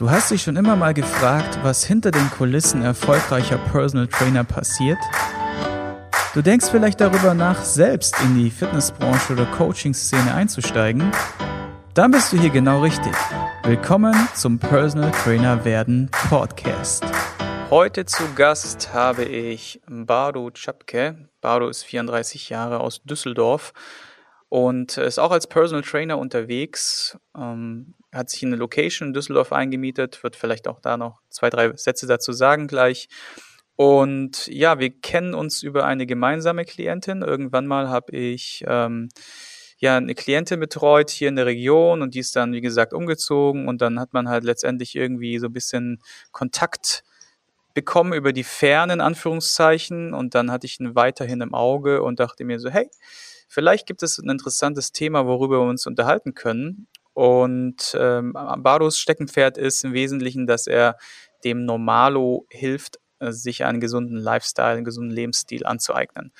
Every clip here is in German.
Du hast dich schon immer mal gefragt, was hinter den Kulissen erfolgreicher Personal Trainer passiert? Du denkst vielleicht darüber nach, selbst in die Fitnessbranche oder Coaching-Szene einzusteigen? Dann bist du hier genau richtig. Willkommen zum Personal Trainer werden Podcast. Heute zu Gast habe ich Baru Czapke. Baru ist 34 Jahre aus Düsseldorf und ist auch als Personal Trainer unterwegs. Ähm, hat sich in eine Location in Düsseldorf eingemietet, wird vielleicht auch da noch zwei, drei Sätze dazu sagen gleich. Und ja, wir kennen uns über eine gemeinsame Klientin. Irgendwann mal habe ich ähm, ja eine Klientin betreut hier in der Region und die ist dann, wie gesagt, umgezogen und dann hat man halt letztendlich irgendwie so ein bisschen Kontakt bekommen über die fernen Anführungszeichen und dann hatte ich ihn weiterhin im Auge und dachte mir so, hey, vielleicht gibt es ein interessantes Thema, worüber wir uns unterhalten können. Und ähm, Bardos Steckenpferd ist im Wesentlichen, dass er dem Normalo hilft, äh, sich einen gesunden Lifestyle, einen gesunden Lebensstil anzueignen.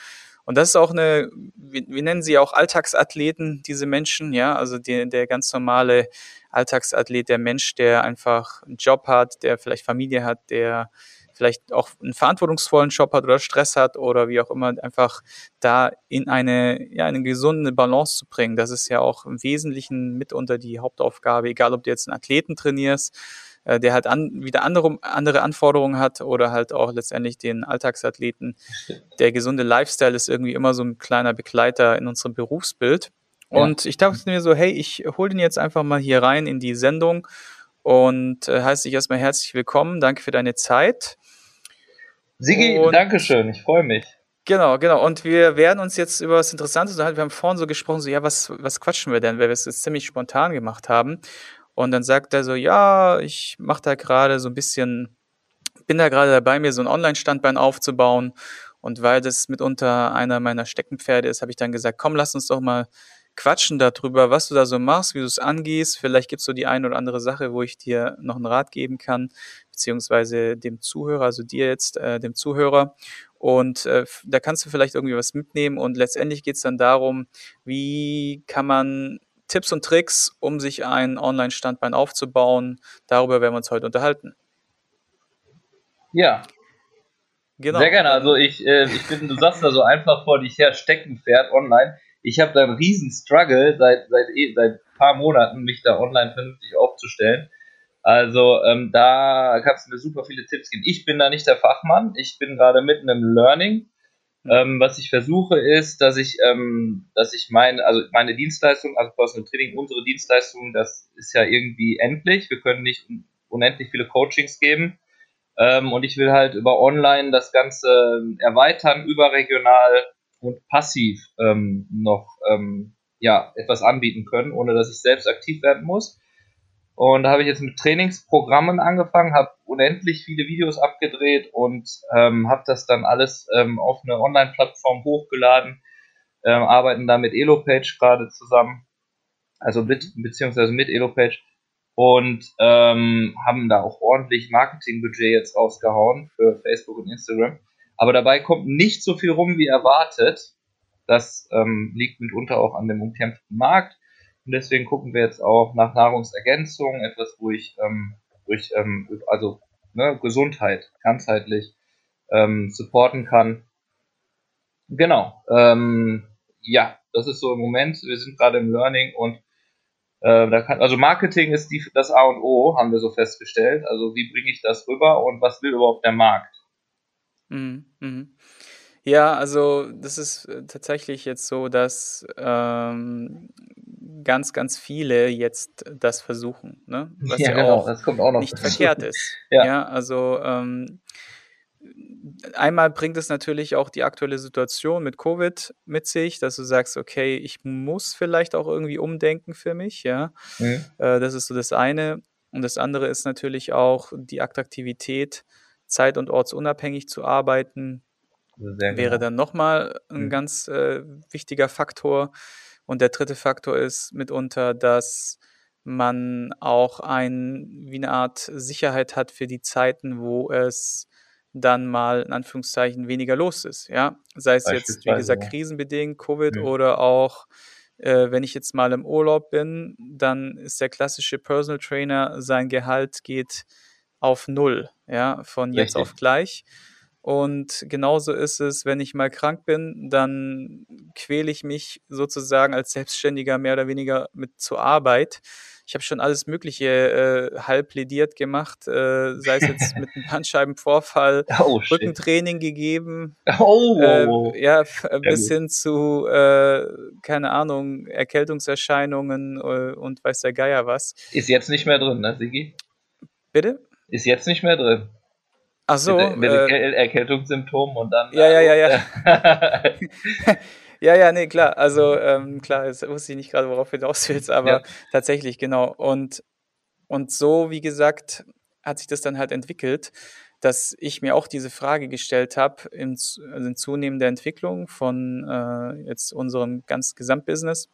Und das ist auch eine, wir, wir nennen sie auch Alltagsathleten, diese Menschen, ja, also die, der ganz normale Alltagsathlet, der Mensch, der einfach einen Job hat, der vielleicht Familie hat, der vielleicht auch einen verantwortungsvollen Job hat oder Stress hat oder wie auch immer, einfach da in eine, ja, eine gesunde Balance zu bringen. Das ist ja auch im Wesentlichen mitunter die Hauptaufgabe, egal ob du jetzt einen Athleten trainierst, äh, der halt an, wieder andere, andere Anforderungen hat oder halt auch letztendlich den Alltagsathleten. Der gesunde Lifestyle ist irgendwie immer so ein kleiner Begleiter in unserem Berufsbild. Und ich dachte mir so, hey, ich hole den jetzt einfach mal hier rein in die Sendung und äh, heiße dich erstmal herzlich willkommen. Danke für deine Zeit. Sigi, und, Dankeschön, ich freue mich. Genau, genau. Und wir werden uns jetzt über was Interessantes unterhalten. Wir haben vorhin so gesprochen, so, ja, was, was quatschen wir denn, weil wir es jetzt ziemlich spontan gemacht haben. Und dann sagt er so, ja, ich mache da gerade so ein bisschen, bin da gerade dabei, mir so ein Online-Standbein aufzubauen. Und weil das mitunter einer meiner Steckenpferde ist, habe ich dann gesagt, komm, lass uns doch mal quatschen darüber, was du da so machst, wie du es angehst. Vielleicht gibt es so die eine oder andere Sache, wo ich dir noch einen Rat geben kann beziehungsweise dem Zuhörer, also dir jetzt, äh, dem Zuhörer. Und äh, da kannst du vielleicht irgendwie was mitnehmen. Und letztendlich geht es dann darum, wie kann man Tipps und Tricks, um sich ein Online-Standbein aufzubauen. Darüber werden wir uns heute unterhalten. Ja. Genau. Sehr gerne. Also ich, äh, ich bin, du sagst da so einfach vor dich her, Steckenpferd online. Ich habe da einen riesen Struggle seit, seit, seit paar Monaten, mich da online vernünftig aufzustellen. Also ähm, da kannst du mir super viele Tipps geben. Ich bin da nicht der Fachmann, ich bin gerade mitten im Learning. Ähm, was ich versuche ist, dass ich, ähm, dass ich meine, also meine Dienstleistung, also Personal Training, unsere Dienstleistung, das ist ja irgendwie endlich. Wir können nicht unendlich viele Coachings geben. Ähm, und ich will halt über Online das Ganze erweitern, überregional und passiv ähm, noch ähm, ja etwas anbieten können, ohne dass ich selbst aktiv werden muss. Und da habe ich jetzt mit Trainingsprogrammen angefangen, habe unendlich viele Videos abgedreht und ähm, habe das dann alles ähm, auf eine Online-Plattform hochgeladen, ähm, arbeiten da mit Elopage gerade zusammen, also mit, beziehungsweise mit Elopage und ähm, haben da auch ordentlich Marketingbudget jetzt rausgehauen für Facebook und Instagram. Aber dabei kommt nicht so viel rum wie erwartet. Das ähm, liegt mitunter auch an dem umkämpften Markt. Und deswegen gucken wir jetzt auch nach Nahrungsergänzung, etwas, wo ich, ähm, wo ich ähm, also ne, Gesundheit ganzheitlich ähm, supporten kann. Genau. Ähm, ja, das ist so im Moment. Wir sind gerade im Learning und äh, da kann, also Marketing ist die, das A und O, haben wir so festgestellt. Also wie bringe ich das rüber und was will überhaupt der Markt? Mhm. Mhm. Ja, also das ist äh, tatsächlich jetzt so, dass ähm, ganz, ganz viele jetzt das versuchen, ne? was ja, ja genau, auch nicht verkehrt ist. ja. ja, also ähm, einmal bringt es natürlich auch die aktuelle Situation mit Covid mit sich, dass du sagst, okay, ich muss vielleicht auch irgendwie umdenken für mich, ja. Mhm. Äh, das ist so das eine. Und das andere ist natürlich auch die Attraktivität, zeit- und ortsunabhängig zu arbeiten, Sehr wäre genau. dann nochmal ein mhm. ganz äh, wichtiger Faktor. Und der dritte Faktor ist mitunter, dass man auch ein, wie eine Art Sicherheit hat für die Zeiten, wo es dann mal in Anführungszeichen weniger los ist. Ja, sei es jetzt, wie gesagt, krisenbedingt, Covid ja. oder auch Äh, wenn ich jetzt mal im Urlaub bin, dann ist der klassische Personal Trainer, sein Gehalt geht auf Null, ja, von jetzt Richtig. auf gleich. Und genauso ist es, wenn ich mal krank bin, dann quäle ich mich sozusagen als Selbstständiger mehr oder weniger mit zur Arbeit. Ich habe schon alles Mögliche äh, halb plädiert gemacht, äh, sei es jetzt mit einem Bandscheibenvorfall, oh, Rückentraining gegeben, oh. äh, ja, bis hin zu, äh, keine Ahnung, Erkältungserscheinungen äh, und weiß der Geier was. Ist jetzt nicht mehr drin, ne, Sigi? Bitte? Ist jetzt nicht mehr drin. Ach so. Mit, mit äh, Erkältungssymptomen und dann. Ja, ja, ja, ja. ja, ja, nee, klar. Also, ähm, klar, jetzt wusste ich nicht gerade, worauf du hinaus willst, aber ja. tatsächlich, genau. Und, und so, wie gesagt, hat sich das dann halt entwickelt, dass ich mir auch diese Frage gestellt habe, in, also in zunehmender Entwicklung von äh, jetzt unserem ganz Gesamtbusiness.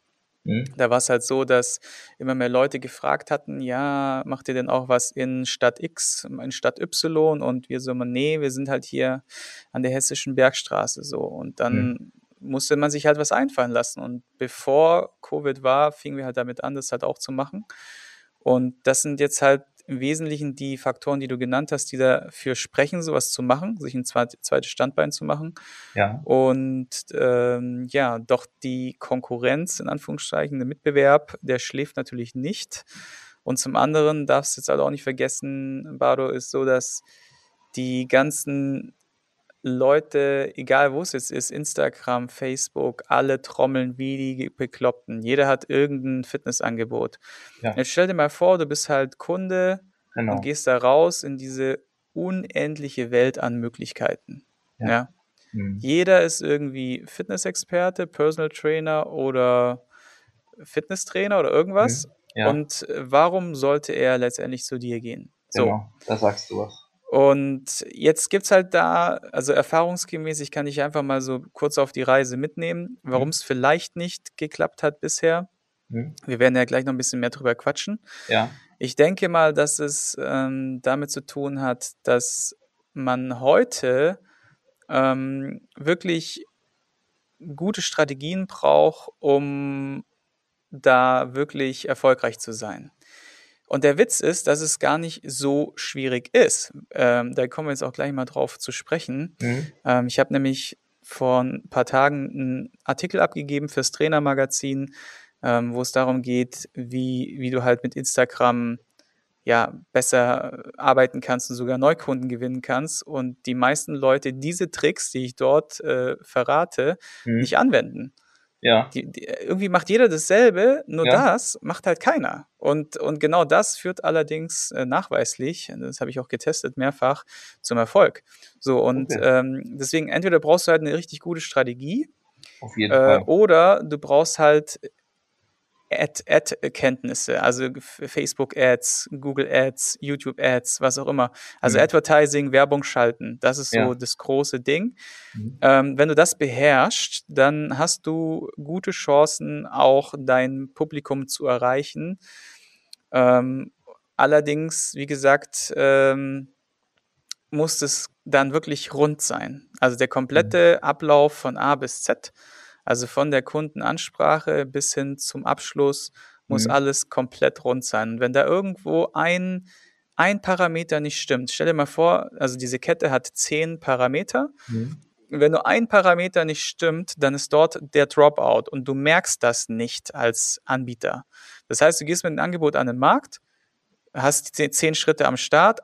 Da war es halt so, dass immer mehr Leute gefragt hatten, ja, macht ihr denn auch was in Stadt X, in Stadt Y? Und wir so, nee, wir sind halt hier an der hessischen Bergstraße so. Und dann mhm. musste man sich halt was einfallen lassen. Und bevor Covid war, fingen wir halt damit an, das halt auch zu machen. Und das sind jetzt halt im Wesentlichen die Faktoren, die du genannt hast, die dafür sprechen, sowas zu machen, sich ein zweites Standbein zu machen. Ja. Und ähm, ja, doch die Konkurrenz, in Anführungszeichen, der Mitbewerb, der schläft natürlich nicht. Und zum anderen darfst du jetzt halt auch nicht vergessen, Bardo, ist so, dass die ganzen Leute, egal wo es jetzt ist, Instagram, Facebook, alle trommeln wie die Bekloppten. Jeder hat irgendein Fitnessangebot. Ja. Jetzt stell dir mal vor, du bist halt Kunde genau. und gehst da raus in diese unendliche Welt an Möglichkeiten. Ja. ja? Mhm. Jeder ist irgendwie Fitnessexperte, Personal Trainer oder Fitnesstrainer oder irgendwas. Mhm. Ja. Und warum sollte er letztendlich zu dir gehen? So. Genau, da sagst du was. Und jetzt gibt's halt da, also erfahrungsgemäß, ich kann dich einfach mal so kurz auf die Reise mitnehmen, warum es mhm. vielleicht nicht geklappt hat bisher. Mhm. Wir werden ja gleich noch ein bisschen mehr drüber quatschen. Ja. Ich denke mal, dass es ähm, damit zu tun hat, dass man heute ähm, wirklich gute Strategien braucht, um da wirklich erfolgreich zu sein. Und der Witz ist, dass es gar nicht so schwierig ist. Ähm, da kommen wir jetzt auch gleich mal drauf zu sprechen. Mhm. Ähm, ich habe nämlich vor ein paar Tagen einen Artikel abgegeben fürs Trainermagazin, ähm, wo es darum geht, wie, wie du halt mit Instagram ja besser arbeiten kannst und sogar Neukunden gewinnen kannst und die meisten Leute diese Tricks, die ich dort äh, verrate, mhm. nicht anwenden. Ja. Die, die, irgendwie macht jeder dasselbe, nur ja. das macht halt keiner. Und, und genau das führt allerdings äh, nachweislich, das habe ich auch getestet mehrfach, zum Erfolg. So, und okay. ähm, deswegen entweder brauchst du halt eine richtig gute Strategie. Äh. Oder du brauchst halt Ad-Kenntnisse, also Facebook Ads, Google Ads, YouTube Ads, was auch immer. Also mhm. Advertising, Werbung schalten, das ist so ja. das große Ding. Mhm. Ähm, wenn du das beherrschst, dann hast du gute Chancen, auch dein Publikum zu erreichen. Ähm, allerdings, wie gesagt, ähm, muss es dann wirklich rund sein. Also der komplette mhm. Ablauf von A bis Z also von der Kundenansprache bis hin zum Abschluss muss mhm. alles komplett rund sein. Und wenn da irgendwo ein, ein Parameter nicht stimmt, stell dir mal vor, also diese Kette hat zehn Parameter. Mhm. Wenn nur ein Parameter nicht stimmt, dann ist dort der Dropout und du merkst das nicht als Anbieter. Das heißt, du gehst mit einem Angebot an den Markt, hast zehn Schritte am Start,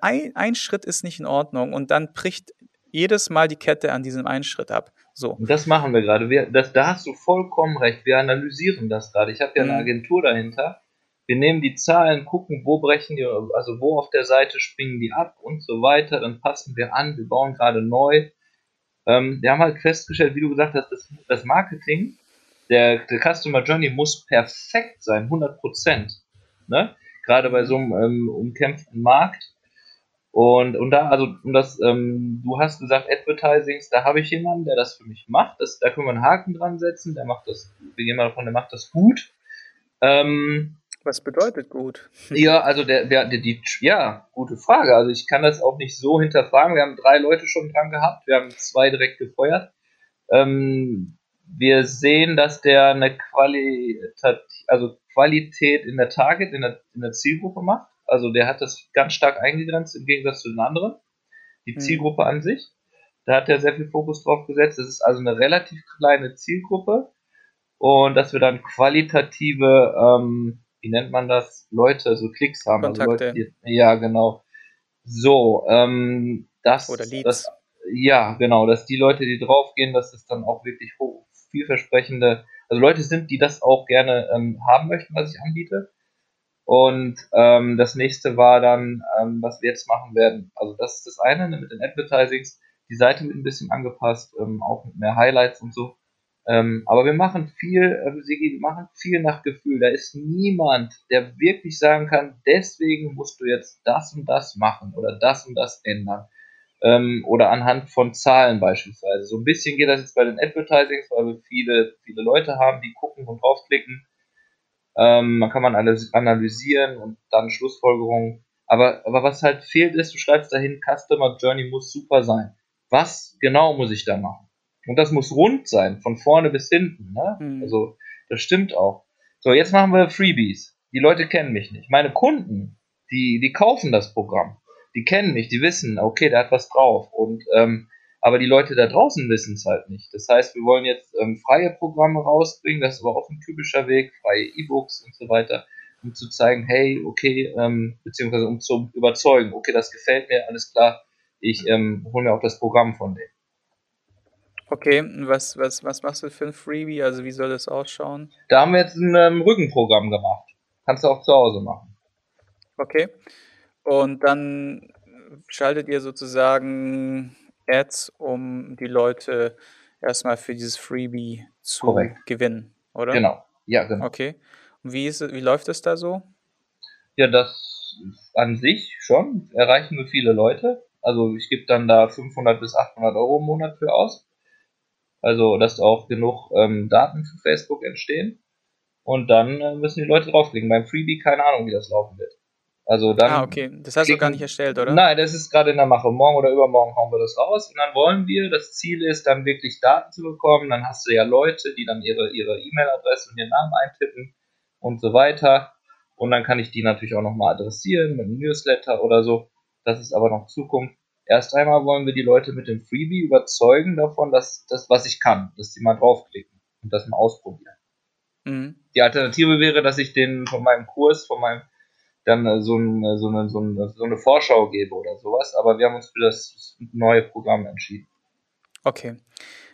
ein, ein Schritt ist nicht in Ordnung und dann bricht jedes Mal die Kette an diesem einen Schritt ab. So. Und das machen wir gerade. Wir, das, da hast du vollkommen recht. Wir analysieren das gerade. Ich habe ja eine mhm. Agentur dahinter. Wir nehmen die Zahlen, gucken, wo brechen die, also wo auf der Seite springen die ab und so weiter. Dann passen wir an. Wir bauen gerade neu. Ähm, wir haben halt festgestellt, wie du gesagt hast, das, das Marketing, der, der Customer Journey muss perfekt sein, 100 Prozent. Ne? Gerade bei so einem ähm, umkämpften Markt und, und da, also, und das, ähm, du hast gesagt, Advertisings, da habe ich jemanden, der das für mich macht. Das, da können wir einen Haken dran setzen, der macht das, mal davon, der macht das gut. Ähm, Was bedeutet gut? Ja, also der, der, der, die, ja, gute Frage. Also ich kann das auch nicht so hinterfragen. Wir haben drei Leute schon dran gehabt, wir haben zwei direkt gefeuert. Ähm, wir sehen, dass der eine Qualität, also Qualität in der Target, in der, in der Zielgruppe macht. Also der hat das ganz stark eingegrenzt im Gegensatz zu den anderen. Die mhm. Zielgruppe an sich. Da hat er sehr viel Fokus drauf gesetzt. Das ist also eine relativ kleine Zielgruppe. Und dass wir dann qualitative, ähm, wie nennt man das, Leute, so Klicks haben. Also Kontakte. Also Leute, die, ja, genau. So, ähm, das, Oder Leads. das, ja, genau, dass die Leute, die draufgehen, dass es dann auch wirklich vielversprechende, also Leute sind, die das auch gerne ähm, haben möchten, was ich anbiete. Und ähm, das nächste war dann, ähm, was wir jetzt machen werden. Also das ist das eine ne, mit den Advertisings. Die Seite wird ein bisschen angepasst, ähm, auch mit mehr Highlights und so. Ähm, aber wir machen viel, äh, Sigi, machen viel nach Gefühl. Da ist niemand, der wirklich sagen kann, deswegen musst du jetzt das und das machen oder das und das ändern. Ähm, oder anhand von Zahlen beispielsweise. So ein bisschen geht das jetzt bei den Advertisings, weil wir viele, viele Leute haben, die gucken und draufklicken. Ähm, man kann man alles analysieren und dann Schlussfolgerungen. Aber, aber was halt fehlt ist, du schreibst dahin, Customer Journey muss super sein. Was genau muss ich da machen? Und das muss rund sein, von vorne bis hinten. Ne? Mhm. Also, das stimmt auch. So, jetzt machen wir Freebies. Die Leute kennen mich nicht. Meine Kunden, die, die kaufen das Programm. Die kennen mich, die wissen, okay, der hat was drauf. Und, ähm, aber die Leute da draußen wissen es halt nicht. Das heißt, wir wollen jetzt ähm, freie Programme rausbringen, das ist aber auch ein typischer Weg, freie E-Books und so weiter, um zu zeigen, hey, okay, ähm, beziehungsweise um zu überzeugen, okay, das gefällt mir, alles klar, ich ähm, hole mir auch das Programm von denen. Okay, was, was, was machst du für ein Freebie? Also wie soll das ausschauen? Da haben wir jetzt ein ähm, Rückenprogramm gemacht. Kannst du auch zu Hause machen. Okay. Und dann schaltet ihr sozusagen Ads, um die Leute erstmal für dieses Freebie zu Korrekt. gewinnen, oder? Genau. Ja, genau. Okay. Und wie, ist, wie läuft es da so? Ja, das an sich schon erreichen wir viele Leute. Also ich gebe dann da 500 bis 800 Euro im Monat für aus. Also, dass auch genug ähm, Daten für Facebook entstehen. Und dann äh, müssen die Leute draufklicken. Beim Freebie keine Ahnung, wie das laufen wird. Also dann. Ah, okay. Das hast du gar nicht erstellt, oder? Nein, das ist gerade in der Mache. Morgen oder übermorgen hauen wir das raus. Und dann wollen wir, das Ziel ist, dann wirklich Daten zu bekommen. Dann hast du ja Leute, die dann ihre ihre E-Mail-Adresse und ihren Namen eintippen und so weiter. Und dann kann ich die natürlich auch nochmal adressieren mit einem Newsletter oder so. Das ist aber noch Zukunft. Erst einmal wollen wir die Leute mit dem Freebie überzeugen davon, dass das, was ich kann, dass sie mal draufklicken und das mal ausprobieren. Mhm. Die Alternative wäre, dass ich den von meinem Kurs, von meinem dann so, ein, so, eine, so, eine, so eine Vorschau gebe oder sowas, aber wir haben uns für das neue Programm entschieden. Okay.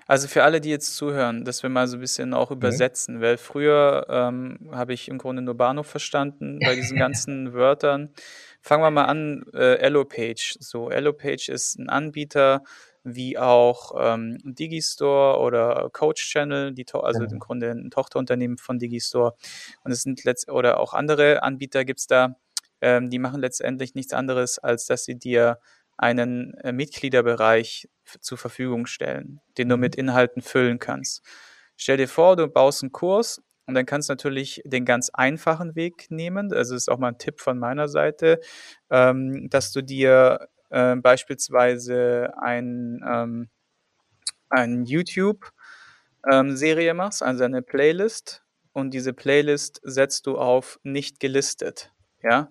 Also für alle, die jetzt zuhören, dass wir mal so ein bisschen auch mhm. übersetzen, mhm. weil früher ähm, habe ich im Grunde nur Bahnhof verstanden bei diesen ganzen Wörtern. Fangen wir mal an, äh, Elopage. So, Elopage ist ein Anbieter wie auch ähm, Digistore oder Coach Channel, die also mhm. im Grunde ein Tochterunternehmen von Digistore. Und es sind letzt oder auch andere Anbieter gibt's da, ähm, die machen letztendlich nichts anderes, als dass sie dir einen äh, Mitgliederbereich zur Verfügung stellen, den du mhm. mit Inhalten füllen kannst. Stell dir vor, du baust einen Kurs und dann kannst du natürlich den ganz einfachen Weg nehmen. Also ist auch mal ein Tipp von meiner Seite, ähm, dass du dir äh, beispielsweise ein, ähm, ein YouTube-Serie ähm, machst, also eine Playlist. Und diese Playlist setzt du auf nicht gelistet. Ja.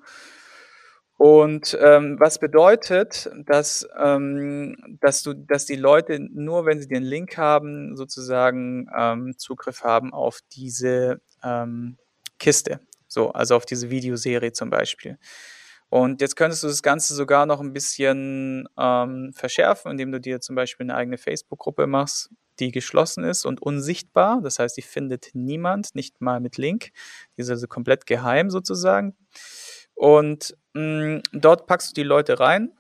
Und ähm, was bedeutet, dass, ähm, dass, du, dass die Leute nur, wenn sie den Link haben, sozusagen ähm, Zugriff haben auf diese ähm, Kiste. So, also auf diese Videoserie zum Beispiel. Und jetzt könntest du das Ganze sogar noch ein bisschen ähm, verschärfen, indem du dir zum Beispiel eine eigene Facebook-Gruppe machst, die geschlossen ist und unsichtbar. Das heißt, die findet niemand, nicht mal mit Link. Die ist also komplett geheim sozusagen. Und mh, mm, dort packst du die Leute rein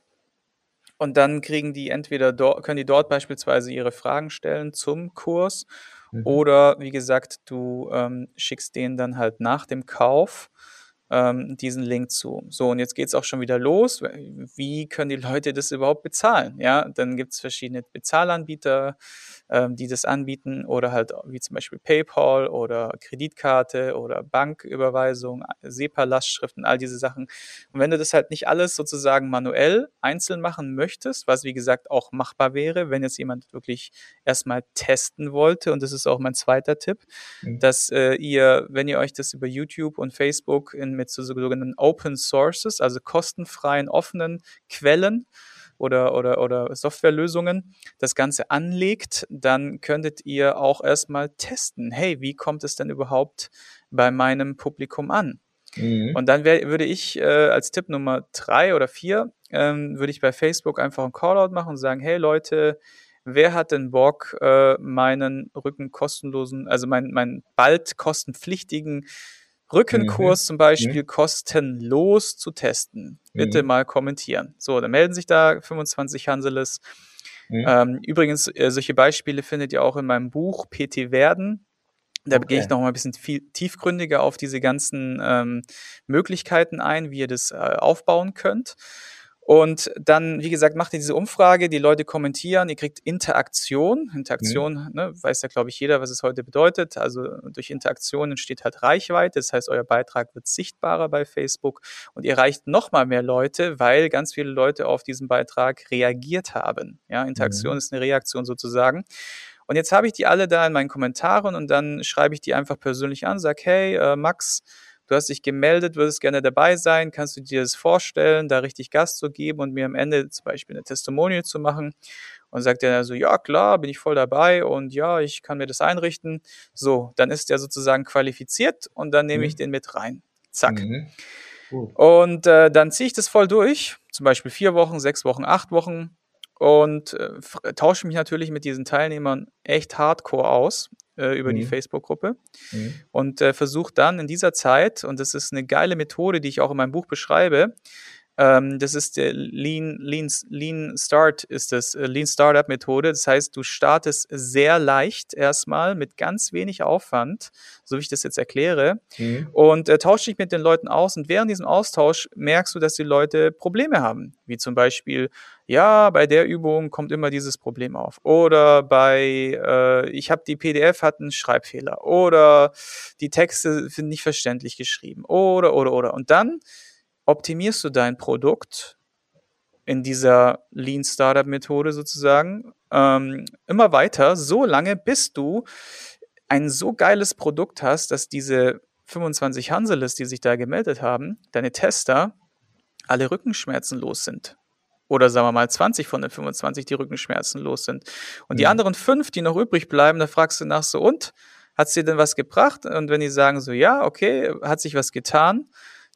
und dann kriegen die entweder dort, können die dort beispielsweise ihre Fragen stellen zum Kurs mhm. oder wie gesagt, du ähm, schickst denen dann halt nach dem Kauf ähm, diesen Link zu. So, und jetzt geht es auch schon wieder los. Wie können die Leute das überhaupt bezahlen? Ja, dann gibt es verschiedene Bezahlanbieter, ähm, die das anbieten oder halt wie zum Beispiel PayPal oder Kreditkarte oder Banküberweisung, SEPA-Lastschriften, all diese Sachen. Und wenn du das halt nicht alles sozusagen manuell einzeln machen möchtest, was wie gesagt auch machbar wäre, wenn jetzt jemand wirklich erstmal testen wollte, und das ist auch mein zweiter Tipp, mhm. dass äh, ihr, wenn ihr euch das über YouTube und Facebook in, mit so sogenannten Open Sources, also kostenfreien, offenen Quellen oder, oder, oder Softwarelösungen das Ganze anlegt, dann könntet ihr auch erstmal testen, hey, wie kommt es denn überhaupt bei meinem Publikum an? Mhm. Und dann wär, würde ich äh, als Tipp Nummer drei oder vier, ähm, würde ich bei Facebook einfach einen Callout machen und sagen, hey Leute, wer hat denn Bock, äh, meinen Rücken kostenlosen, also meinen, meinen bald kostenpflichtigen Rückenkurs mhm. zum Beispiel mhm. kostenlos zu testen. Bitte mhm. mal kommentieren. So, dann melden sich da 25 Hanseles. Mhm. Ähm, übrigens, äh, solche Beispiele findet ihr auch in meinem Buch PT Werden. Da okay. gehe ich noch mal ein bisschen viel tiefgründiger auf diese ganzen ähm, Möglichkeiten ein, wie ihr das äh, aufbauen könnt. Und dann, wie gesagt, macht ihr diese Umfrage, die Leute kommentieren, ihr kriegt Interaktion. Interaktion, mhm. ne, weiß ja, glaube ich, jeder, was es heute bedeutet. Also durch Interaktion entsteht halt Reichweite. Das heißt, euer Beitrag wird sichtbarer bei Facebook und ihr erreicht noch mal mehr Leute, weil ganz viele Leute auf diesen Beitrag reagiert haben. Ja, Interaktion mhm. ist eine Reaktion sozusagen. Und jetzt habe ich die alle da in meinen Kommentaren und dann schreibe ich die einfach persönlich an, sag, hey, äh, Max, du hast dich gemeldet, würdest gerne dabei sein, kannst du dir das vorstellen, da richtig Gast zu geben und mir am Ende zum Beispiel eine Testimonial zu machen? Und sagt er so, ja klar, bin ich voll dabei und ja, ich kann mir das einrichten. So, dann ist er sozusagen qualifiziert und dann nehme mhm. ich den mit rein. Zack. Mhm. Cool. Und äh, dann ziehe ich das voll durch, zum Beispiel vier Wochen, sechs Wochen, acht Wochen und äh, tausche mich natürlich mit diesen Teilnehmern echt hardcore aus äh, über mhm. die Facebook-Gruppe mhm. und äh, versuche dann in dieser Zeit, und das ist eine geile Methode, die ich auch in meinem Buch beschreibe, ähm, das ist der Lean, Lean, Lean Start, ist das äh, Lean Startup Methode. Das heißt, du startest sehr leicht erstmal mit ganz wenig Aufwand, so wie ich das jetzt erkläre, mhm. und äh, tauscht dich mit den Leuten aus. Und während diesem Austausch merkst du, dass die Leute Probleme haben, wie zum Beispiel, ja, bei der Übung kommt immer dieses Problem auf. Oder bei, äh, ich habe die PDF hat einen Schreibfehler. Oder die Texte sind nicht verständlich geschrieben. Oder, oder, oder. Und dann optimierst du dein Produkt in dieser Lean Startup Methode sozusagen ähm, immer weiter, so lange, bis du ein so geiles Produkt hast, dass diese 25 Hanseles, die sich da gemeldet haben, deine Tester, alle Rückenschmerzen los sind. Oder sagen wir mal 20 von den 25, die Rückenschmerzen los sind. Und mhm. die anderen fünf, die noch übrig bleiben, da fragst du nach so, und? Hat es dir denn was gebracht? Und wenn die sagen so, ja, okay, hat sich was getan,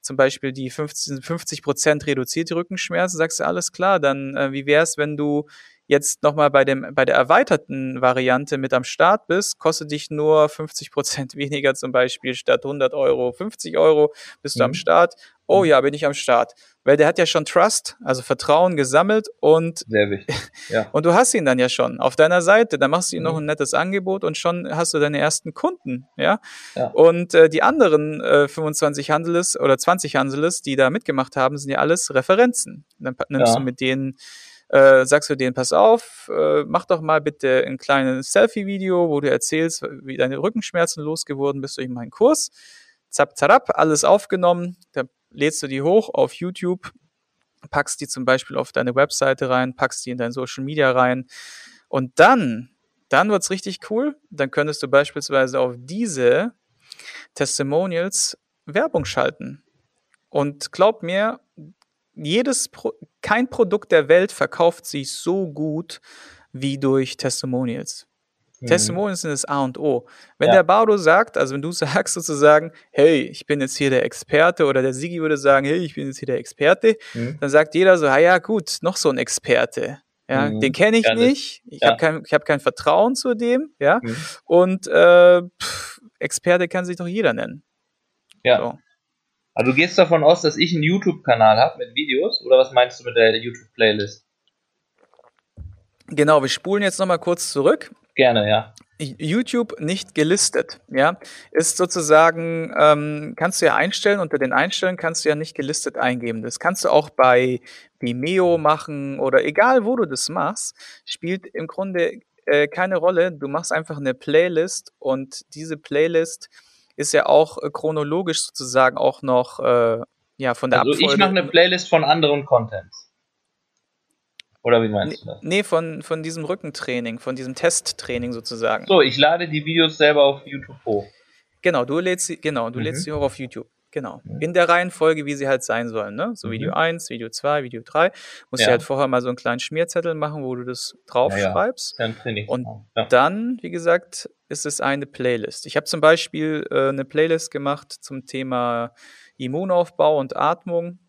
zum Beispiel die 50, 50 Prozent reduzierte Rückenschmerzen, sagst du, alles klar, dann äh, wie wär's, wenn du jetzt nochmal bei dem, bei der erweiterten Variante mit am Start bist, kostet dich nur 50 Prozent weniger zum Beispiel statt 100 Euro, 50 Euro bist mhm. du am mhm. Start. Oh mhm. ja, bin ich am Start. Weil der hat ja schon Trust, also Vertrauen gesammelt und, Sehr wichtig. Ja. und du hast ihn dann ja schon auf deiner Seite. Dann machst du ihm mhm. noch ein nettes Angebot und schon hast du deine ersten Kunden, ja. ja. Und äh, die anderen äh, 25 Handeles oder 20 Handeles, die da mitgemacht haben, sind ja alles Referenzen. Dann nimmst ja. du mit denen äh, sagst du denen, pass auf, äh, mach doch mal bitte ein kleines Selfie-Video, wo du erzählst, wie deine Rückenschmerzen losgeworden bist durch meinen Kurs. Zap, zarab, alles aufgenommen. Da lädst du die hoch auf YouTube, packst die zum Beispiel auf deine Webseite rein, packst die in dein Social Media rein. Und dann, dann wird's richtig cool. Dann könntest du beispielsweise auf diese Testimonials Werbung schalten. Und glaub mir, jedes Pro kein Produkt der Welt verkauft sich so gut wie durch Testimonials. Mhm. Testimonials sind das A und O. Wenn ja. der Bardo sagt, also wenn du sagst sozusagen, hey, ich bin jetzt hier der Experte oder der Sigi würde sagen, hey, ich bin jetzt hier der Experte, mhm. dann sagt jeder so, ah ja gut, noch so ein Experte. Ja, mhm. den kenne ich nicht. Ich ja. habe kein, ich hab kein Vertrauen zu dem. Ja, mhm. und äh, pff, Experte kann sich doch jeder nennen. Ja. So. Also du gehst davon aus, dass ich einen YouTube-Kanal habe mit Videos oder was meinst du mit der YouTube-Playlist? Genau, wir spulen jetzt nochmal kurz zurück. Gerne, ja. YouTube nicht gelistet, ja, ist sozusagen, ähm, kannst du ja einstellen, unter den Einstellungen kannst du ja nicht gelistet eingeben. Das kannst du auch bei Vimeo machen oder egal wo du das machst, spielt im Grunde äh, keine Rolle. Du machst einfach eine Playlist und diese Playlist ist ja auch äh, chronologisch sozusagen auch noch äh, ja, von der also Abfolge. ich mache eine Playlist von anderen Contents. Oder wie meinst du das? Nee, von, von diesem Rückentraining, von diesem Testtraining sozusagen. So, ich lade die Videos selber auf YouTube hoch. Genau, du lädst sie, genau, du mhm. lädst sie hoch auf YouTube. Genau. In der Reihenfolge, wie sie halt sein sollen. Ne? So mhm. Video 1, Video 2, Video 3. Musst ja. du halt vorher mal so einen kleinen Schmierzettel machen, wo du das draufschreibst. Ja, ja. Dann Und ja. dann, wie gesagt, ist es eine Playlist. Ich habe zum Beispiel äh, eine Playlist gemacht zum Thema Immunaufbau und Atmung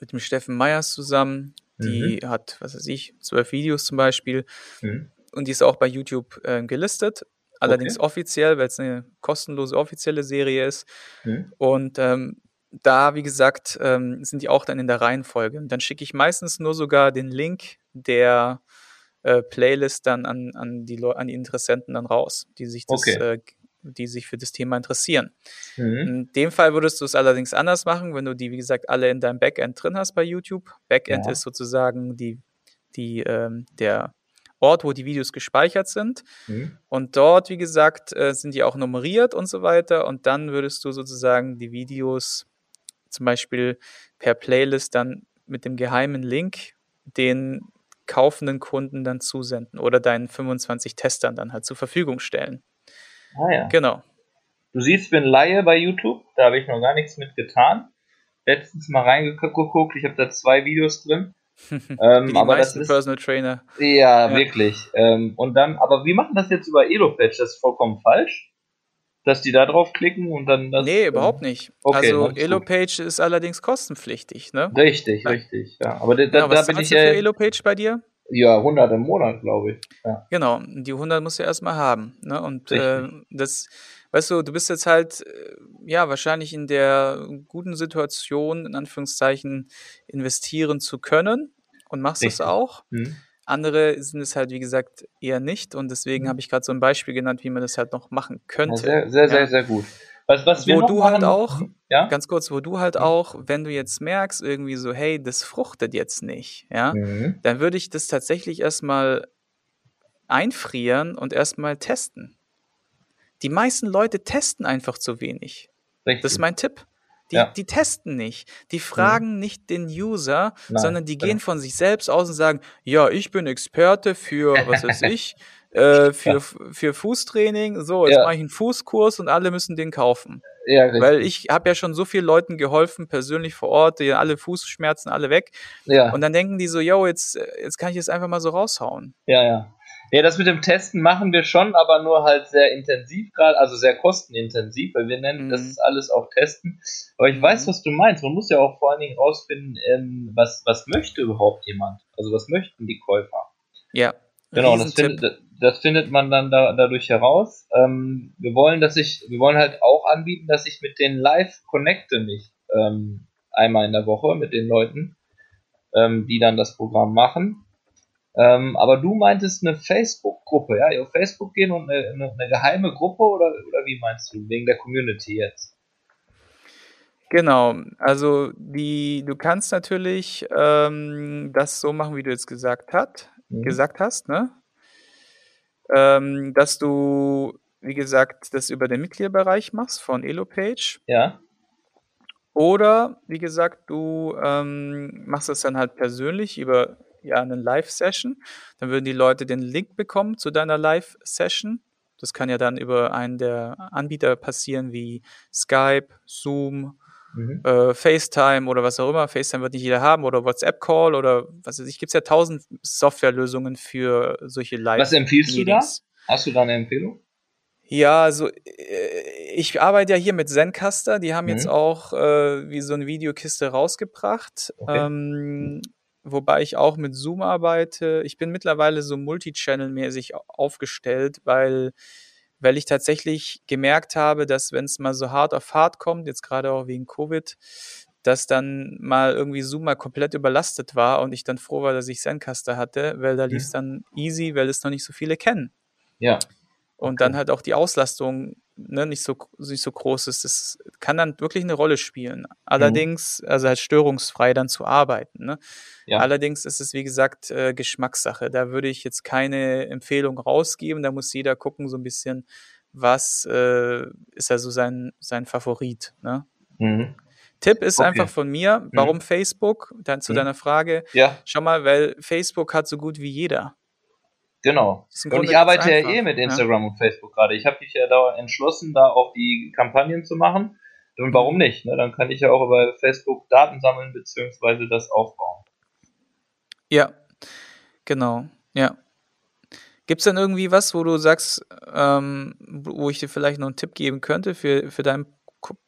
mit dem Steffen Meyers zusammen. Die mhm. hat, was weiß ich, zwölf Videos zum Beispiel. Mhm. Und die ist auch bei YouTube äh, gelistet. Allerdings okay. offiziell, weil es eine kostenlose offizielle Serie ist. Mhm. Und ähm, da, wie gesagt, ähm, sind die auch dann in der Reihenfolge. Und dann schicke ich meistens nur sogar den Link der äh, Playlist dann an, an, die, an die Interessenten dann raus, die sich das okay. äh, die sich für das Thema interessieren. Mhm. In dem Fall würdest du es allerdings anders machen, wenn du die, wie gesagt, alle in deinem Backend drin hast bei YouTube. Backend ja. ist sozusagen die, die, ähm, der Ort, wo die Videos gespeichert sind. Mhm. Und dort, wie gesagt, äh, sind die auch nummeriert und so weiter. Und dann würdest du sozusagen die Videos zum Beispiel per Playlist dann mit dem geheimen Link den kaufenden Kunden dann zusenden oder deinen 25 Testern dann halt zur Verfügung stellen. Ah ja. Genau. Du siehst, ich bin Laie bei YouTube, da habe ich noch gar nichts mit getan. Letztens mal reingeguckt, ich habe da zwei Videos drin. ähm, aber das ist Personal Trainer. Ja, ja. wirklich. Ähm, und dann, aber wir machen das jetzt über Elopatch, das ist vollkommen falsch. Dass die da drauf klicken und dann das. Nee, überhaupt nicht. Okay, also Elopage ist allerdings kostenpflichtig, ne? Richtig, ja. richtig, ja. Aber da, da, ja, was da bin ich. Du für Elopage bei dir? Ja, 100 im Monat, glaube ich. Ja. Genau, die 100 musst du erstmal haben. Ne? Und äh, das, weißt du, du bist jetzt halt, äh, ja, wahrscheinlich in der guten Situation, in Anführungszeichen, investieren zu können und machst das auch. Mhm. Andere sind es halt, wie gesagt, eher nicht. Und deswegen mhm. habe ich gerade so ein Beispiel genannt, wie man das halt noch machen könnte. Ja, sehr, sehr, ja. sehr, sehr gut. Was, was wo du halt machen, halt auch, ja? ganz kurz, wo du halt ja. auch, wenn du jetzt merkst, irgendwie so, hey, das fruchtet jetzt nicht, ja, mhm. dann würde ich das tatsächlich erstmal einfrieren und erstmal testen. Die meisten Leute testen einfach zu wenig. Richtig. Das ist mein Tipp. Die, ja. die testen nicht. Die fragen mhm. nicht den User, Nein, sondern die gehen von sich selbst aus und sagen, ja, ich bin Experte für, was weiß ich, äh, für, für Fußtraining. So, jetzt ja. mache ich einen Fußkurs und alle müssen den kaufen. Ja. Weil ich habe ja schon so vielen Leuten geholfen, persönlich vor Ort, die alle Fußschmerzen alle weg. Ja. Und dann denken die so, yo, jetzt, jetzt kann ich es einfach mal so raushauen. Ja, ja. Ja, das mit dem Testen machen wir schon, aber nur halt sehr intensiv gerade, also sehr kostenintensiv, weil wir nennen mhm. das alles auch Testen. Aber ich weiß, mhm. was du meinst. Man muss ja auch vor allen Dingen rausfinden, ähm, was, was möchte überhaupt jemand? Also was möchten die Käufer? Ja. Genau, das findet, das findet man dann da, dadurch heraus. Ähm, wir wollen, dass ich, wir wollen halt auch anbieten, dass ich mit denen live connecte mich ähm, einmal in der Woche mit den Leuten, ähm, die dann das Programm machen. Ähm, aber du meintest eine Facebook-Gruppe, ja? Auf Facebook gehen und eine, eine, eine, geheime Gruppe oder, oder wie meinst du? Wegen der Community jetzt? Genau, also die, du kannst natürlich ähm, das so machen, wie du jetzt gesagt, hat, mhm. gesagt hast, ne? ähm, dass du, wie gesagt, das über den Mitgliederbereich machst von Elopage. Ja. Oder, wie gesagt, du ähm, machst das dann halt persönlich über ja, eine Live-Session. Dann würden die Leute den Link bekommen zu deiner Live-Session. Das kann ja dann über einen der Anbieter passieren, wie Skype, Zoom, mhm. äh, FaceTime oder was auch immer. FaceTime wird nicht jeder haben oder WhatsApp-Call oder was weiß ich. Gibt es ja tausend Softwarelösungen für solche Live. Was empfiehlst du da? Hast du da eine Empfehlung? Ja, also ich arbeite ja hier mit Zencaster. Die haben mhm. jetzt auch äh, wie so eine Videokiste rausgebracht. Okay. Ähm, wobei ich auch mit Zoom arbeite. Ich bin mittlerweile so Multichannel-mäßig aufgestellt, weil weil ich tatsächlich gemerkt habe, dass wenn es mal so hart auf hart kommt, jetzt gerade auch wegen Covid, dass dann mal irgendwie Zoom mal komplett überlastet war und ich dann froh war, dass ich Zencaster hatte, weil da lief es mhm. dann easy, weil es noch nicht so viele kennen. Ja. Und okay. dann halt auch die Auslastung ne, nicht, so, nicht so groß ist. Das kann dann wirklich eine Rolle spielen. Allerdings, mhm. also halt störungsfrei dann zu arbeiten. Ne? Ja. Allerdings ist es, wie gesagt, äh, Geschmackssache. Da würde ich jetzt keine Empfehlung rausgeben. Da muss jeder gucken, so ein bisschen, was äh, ist also sein, sein Favorit. Ne? Mhm. Tipp ist okay. einfach von mir, mhm. warum mhm. Facebook? Dann zu mhm. deiner Frage. Ja. Schau mal, weil Facebook hat so gut wie jeder. Genau. Und ich arbeite ja eh mit Instagram ja. und Facebook gerade. Ich habe mich ja da entschlossen, da auch die Kampagnen zu machen. Und warum mhm. nicht? Ne? Dann kann ich ja auch über Facebook Daten sammeln bzw. das aufbauen. Ja, genau. Ja. Gibt es denn irgendwie was, wo du sagst, ähm, wo ich dir vielleicht noch einen Tipp geben könnte für, für dein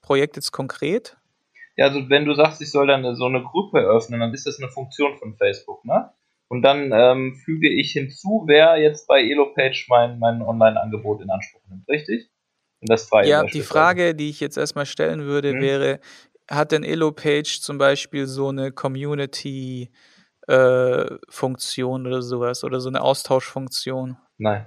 Projekt jetzt konkret? Ja, also wenn du sagst, ich soll dann so eine Gruppe öffnen, dann ist das eine Funktion von Facebook, ne? Und dann ähm, füge ich hinzu, wer jetzt bei EloPage mein, mein Online-Angebot in Anspruch nimmt, richtig? Und das frei Ja, die Frage, die ich jetzt erstmal stellen würde, hm. wäre, hat denn EloPage zum Beispiel so eine Community äh, Funktion oder sowas oder so eine Austauschfunktion? Nein.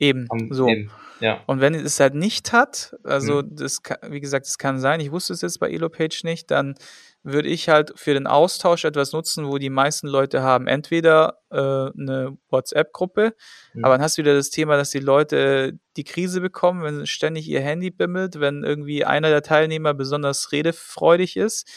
Eben, um, so. Eben. Ja. Und wenn es halt nicht hat, also hm. das wie gesagt, es kann sein, ich wusste es jetzt bei EloPage nicht, dann würde ich halt für den Austausch etwas nutzen, wo die meisten Leute haben. Entweder äh, eine WhatsApp-Gruppe, mhm. aber dann hast du wieder das Thema, dass die Leute die Krise bekommen, wenn ständig ihr Handy bimmelt, wenn irgendwie einer der Teilnehmer besonders redefreudig ist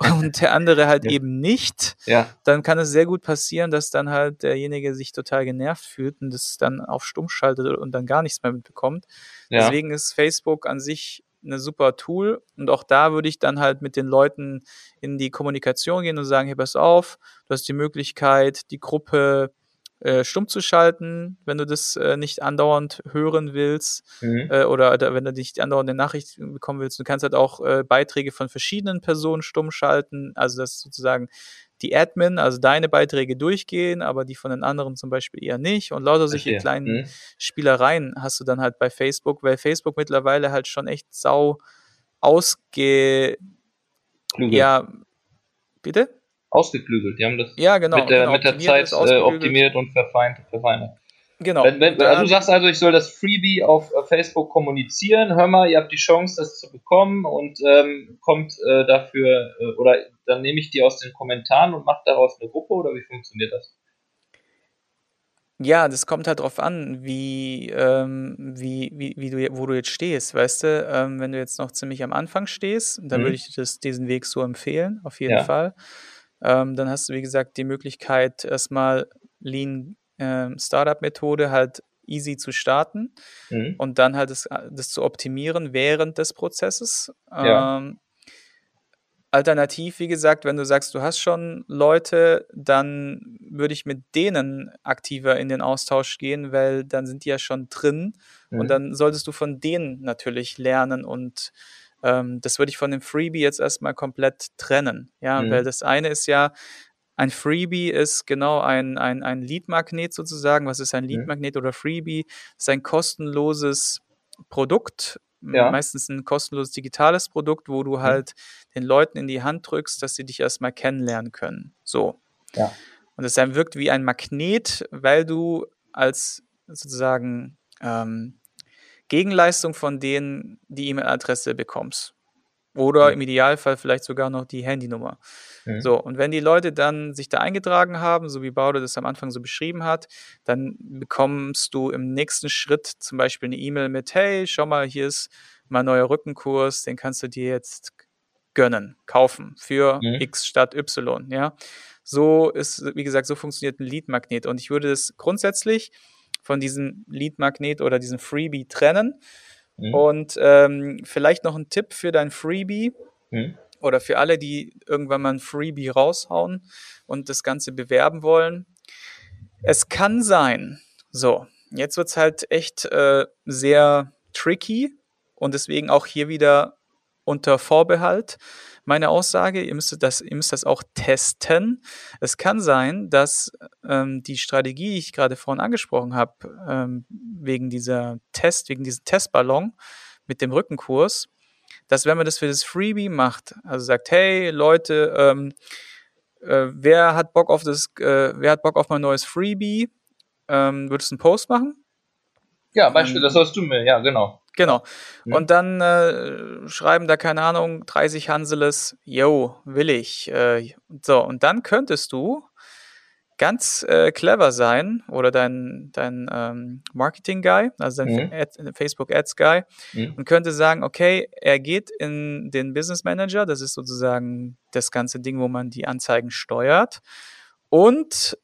und der andere halt ja. eben nicht, ja. dann kann es sehr gut passieren, dass dann halt derjenige sich total genervt fühlt und das dann auf Stumm schaltet und dann gar nichts mehr mitbekommt. Ja. Deswegen ist Facebook an sich eine super Tool. Und auch da würde ich dann halt mit den Leuten in die Kommunikation gehen und sagen, hey, pass auf, du hast die Möglichkeit, die Gruppe äh, stumm zu schalten, wenn du das äh, nicht andauernd hören willst mhm. äh, oder, oder, wenn du nicht andauernd eine Nachricht bekommen willst. Du kannst halt auch äh, Beiträge von verschiedenen Personen stumm schalten, also das sozusagen die Admin, also deine Beiträge durchgehen, aber die von den anderen zum Beispiel eher nicht. Und lauter solche Verstehe. kleinen mhm. Spielereien hast du dann halt bei Facebook, weil Facebook mittlerweile halt schon echt sau ausge... Klügel. Ja, bitte? Ausgeklügelt. Die haben das ja, genau, mit der, genau, mit der Zeit äh, optimiert und verfeinert. Genau. Wenn, wenn, also du sagst also, ich soll das Freebie auf äh, Facebook kommunizieren. Hör mal, ihr habt die Chance, das zu bekommen und ähm, kommt äh, dafür äh, oder dann nehme ich die aus den Kommentaren und mache daraus eine Gruppe oder wie funktioniert das? Ja, das kommt halt drauf an, wie, ähm, wie, wie, wie du, wo du jetzt stehst, weißt du? Ähm, wenn du jetzt noch ziemlich am Anfang stehst, dann mhm. würde ich das, diesen Weg so empfehlen, auf jeden ja. Fall. Ähm, dann hast du, wie gesagt, die Möglichkeit, erstmal Lean ähm, Startup-Methode halt easy zu starten mhm. und dann halt das, das, zu optimieren während des Prozesses. Ja. Ähm, alternativ, wie gesagt, wenn du sagst, du hast schon Leute, dann würde ich mit denen aktiver in den Austausch gehen, weil dann sind die ja schon drin mhm. und dann solltest du von denen natürlich lernen und ähm, das würde ich von dem Freebie jetzt erstmal komplett trennen. Ja, mhm. weil das eine ist ja, ein Freebie ist genau ein, ein, ein Lead-Magnet sozusagen. Was ist ein mhm. Lead-Magnet oder Freebie? Das ist ein kostenloses Produkt, ja. meistens ein kostenloses digitales Produkt, wo du mhm. halt den Leuten in die Hand drückst, dass sie dich erstmal kennenlernen können. So. Ja. Und das wirkt wie ein Magnet, weil du als sozusagen ähm, Gegenleistung von denen die E-Mail-Adresse bekommst. Oder im Idealfall vielleicht sogar noch die Handynummer. Mhm. So, und wenn die Leute dann sich da eingetragen haben, so wie Baude das am Anfang so beschrieben hat, dann bekommst du im nächsten Schritt zum Beispiel eine E-Mail mit, hey, schau mal, hier ist mein neuer Rückenkurs, den kannst du dir jetzt gönnen, kaufen für mhm. X statt Y, ja. So ist, wie gesagt, so funktioniert ein Lead-Magnet. Und ich würde es grundsätzlich von diesem Lead-Magnet oder diesem Freebie trennen. Mhm. Und ähm, vielleicht noch ein Tipp für dein Freebie mhm. oder für alle, die irgendwann mal ein Freebie raushauen und das Ganze bewerben wollen. Es kann sein, so, jetzt wird es halt echt äh, sehr tricky und deswegen auch hier wieder unter Vorbehalt meine Aussage. Ihr müsst das, ihr müsst das auch testen. Es kann sein, dass ähm, die Strategie, die ich gerade vorhin angesprochen habe, ähm, wegen dieser Test, wegen diesem Testballon mit dem Rückenkurs, dass wenn man das für das Freebie macht, also sagt, hey Leute, ähm, äh, wer hat Bock auf das, äh, wer hat Bock auf mein neues Freebie? Ähm, würdest du einen Post machen? Ja, Beispiel, das hast du mir, ja, genau. Genau. Mhm. Und dann äh, schreiben da, keine Ahnung, 30 Hanseles, yo, will ich. Äh, so, und dann könntest du ganz äh, clever sein oder dein, dein ähm, Marketing-Guy, also dein mhm. Facebook-Ads-Guy, mhm. und könnte sagen, okay, er geht in den Business Manager, das ist sozusagen das ganze Ding, wo man die Anzeigen steuert, und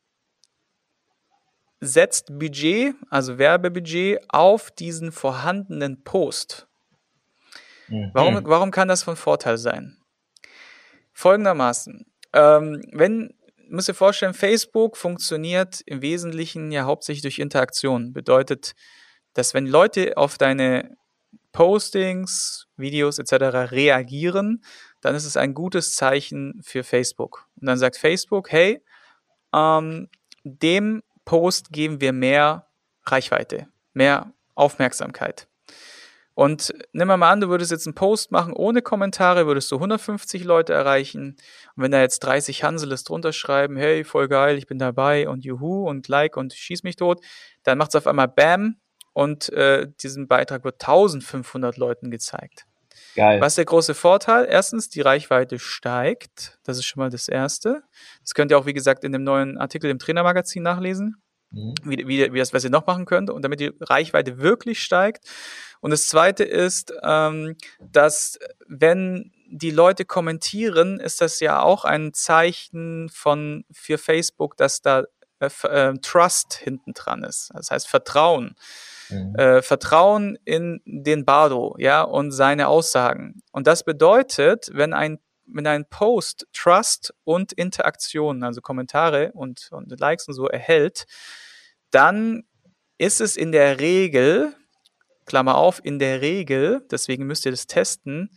setzt Budget, also Werbebudget, auf diesen vorhandenen Post. Mhm. Warum, warum kann das von Vorteil sein? Folgendermaßen, ähm, wenn muss dir vorstellen, Facebook funktioniert im Wesentlichen ja hauptsächlich durch Interaktion. Bedeutet, dass wenn Leute auf deine Postings, Videos etc. reagieren, dann ist es ein gutes Zeichen für Facebook. Und dann sagt Facebook, hey, ähm, dem Post geben wir mehr Reichweite, mehr Aufmerksamkeit. Und nimm mal an, du würdest jetzt einen Post machen ohne Kommentare, würdest du 150 Leute erreichen. Und wenn da jetzt 30 Hanseles drunter schreiben, hey, voll geil, ich bin dabei und juhu und like und schieß mich tot, dann macht es auf einmal Bam und äh, diesen Beitrag wird 1500 Leuten gezeigt. Geil. Was ist der große Vorteil? Erstens, die Reichweite steigt. Das ist schon mal das Erste. Das könnt ihr auch, wie gesagt, in dem neuen Artikel im Trainermagazin nachlesen, mhm. wie, wie, wie das, was ihr noch machen könnt. Und damit die Reichweite wirklich steigt, und das Zweite ist, ähm, dass wenn die Leute kommentieren, ist das ja auch ein Zeichen von für Facebook, dass da äh, äh, Trust hinten dran ist. Das heißt Vertrauen. Mhm. Äh, Vertrauen in den Bardo, ja, und seine Aussagen. Und das bedeutet, wenn ein wenn ein Post Trust und Interaktionen, also Kommentare und, und Likes und so erhält, dann ist es in der Regel Klammer auf, in der Regel, deswegen müsst ihr das testen,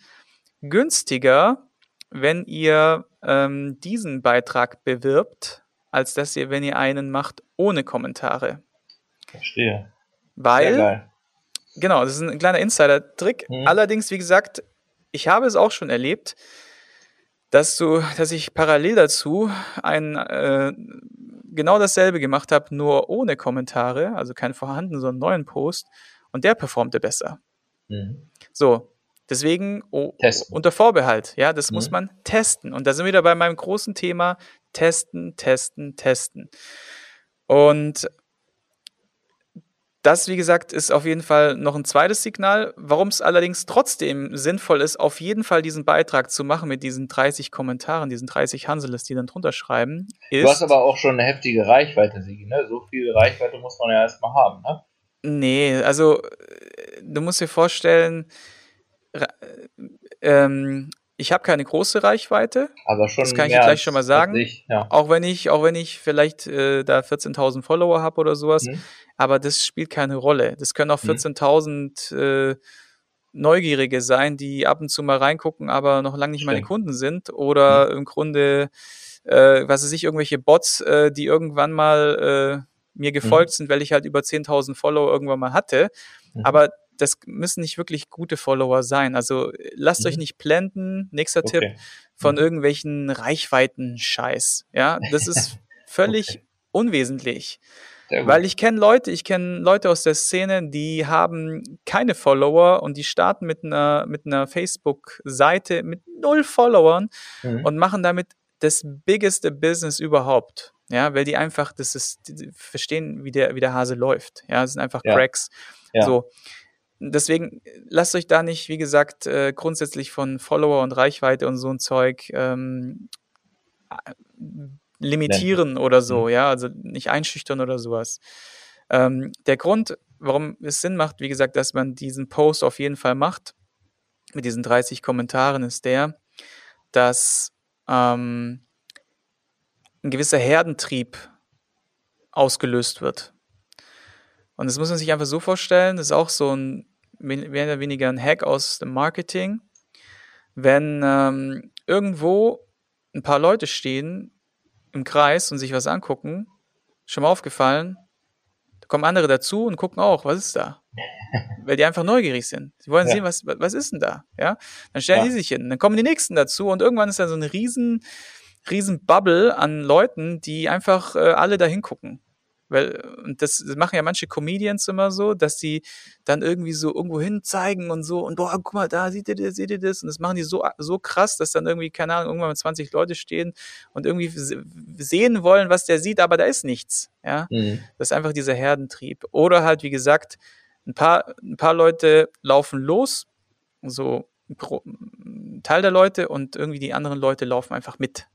günstiger, wenn ihr ähm, diesen Beitrag bewirbt, als dass ihr, wenn ihr einen macht ohne Kommentare. Verstehe. Weil, genau, das ist ein kleiner Insider-Trick. Mhm. Allerdings, wie gesagt, ich habe es auch schon erlebt, dass du, dass ich parallel dazu ein äh, genau dasselbe gemacht habe, nur ohne Kommentare, also keinen vorhandenen, sondern neuen Post und der performte besser. Mhm. So, deswegen oh, unter Vorbehalt, ja, das mhm. muss man testen. Und da sind wir wieder bei meinem großen Thema testen, testen, testen. Und das, wie gesagt, ist auf jeden Fall noch ein zweites Signal. Warum es allerdings trotzdem sinnvoll ist, auf jeden Fall diesen Beitrag zu machen mit diesen 30 Kommentaren, diesen 30 Hanseles, die dann drunter schreiben. Ist, du hast aber auch schon eine heftige Reichweite, Sigi, ne? So viel Reichweite muss man ja erstmal haben, ne? Nee, also du musst dir vorstellen, ähm, ich habe keine große Reichweite. Aber schon. Das kann ich gleich schon mal sagen. Ich, ja. Auch wenn ich, auch wenn ich vielleicht äh, da 14.000 Follower habe oder sowas. Mhm. Aber das spielt keine Rolle. Das können auch 14.000 mhm. äh, Neugierige sein, die ab und zu mal reingucken, aber noch lange nicht Stimmt. meine Kunden sind. Oder mhm. im Grunde, äh, was weiß ich, irgendwelche Bots, äh, die irgendwann mal äh, mir gefolgt mhm. sind, weil ich halt über 10.000 Follower irgendwann mal hatte. Mhm. Aber das müssen nicht wirklich gute Follower sein. Also lasst mhm. euch nicht blenden. Nächster okay. Tipp von mhm. irgendwelchen Reichweiten-Scheiß. Ja, das ist völlig okay. unwesentlich. Weil ich kenne Leute, ich kenne Leute aus der Szene, die haben keine Follower und die starten mit einer, mit einer Facebook-Seite mit null Followern mhm. und machen damit das biggeste Business überhaupt. Ja, weil die einfach, das ist, die verstehen, wie der, wie der Hase läuft. Ja, das sind einfach ja. Cracks. Ja. So. Deswegen lasst euch da nicht, wie gesagt, äh, grundsätzlich von Follower und Reichweite und so ein Zeug ähm, limitieren Nein. oder so, mhm. ja, also nicht einschüchtern oder sowas. Ähm, der Grund, warum es Sinn macht, wie gesagt, dass man diesen Post auf jeden Fall macht, mit diesen 30 Kommentaren, ist der, dass ähm, ein gewisser Herdentrieb ausgelöst wird. Und das muss man sich einfach so vorstellen, das ist auch so ein mehr oder weniger ein Hack aus dem Marketing. Wenn ähm, irgendwo ein paar Leute stehen im Kreis und sich was angucken, schon mal aufgefallen, da kommen andere dazu und gucken auch, was ist da? Weil die einfach neugierig sind. Sie wollen ja. sehen, was, was ist denn da? Ja? Dann stellen ja. die sich hin. Dann kommen die nächsten dazu und irgendwann ist da so eine riesen riesen Bubble an Leuten, die einfach äh, alle da hingucken. Weil, und das, das machen ja manche Comedians immer so, dass die dann irgendwie so irgendwo hin zeigen und so, und boah, guck mal, da seht ihr das, seht ihr das? Und das machen die so, so krass, dass dann irgendwie, keine Ahnung, irgendwann mal 20 Leute stehen und irgendwie sehen wollen, was der sieht, aber da ist nichts. Ja. Mhm. Das ist einfach dieser Herdentrieb. Oder halt, wie gesagt, ein paar, ein paar Leute laufen los, so ein Teil der Leute und irgendwie die anderen Leute laufen einfach mit.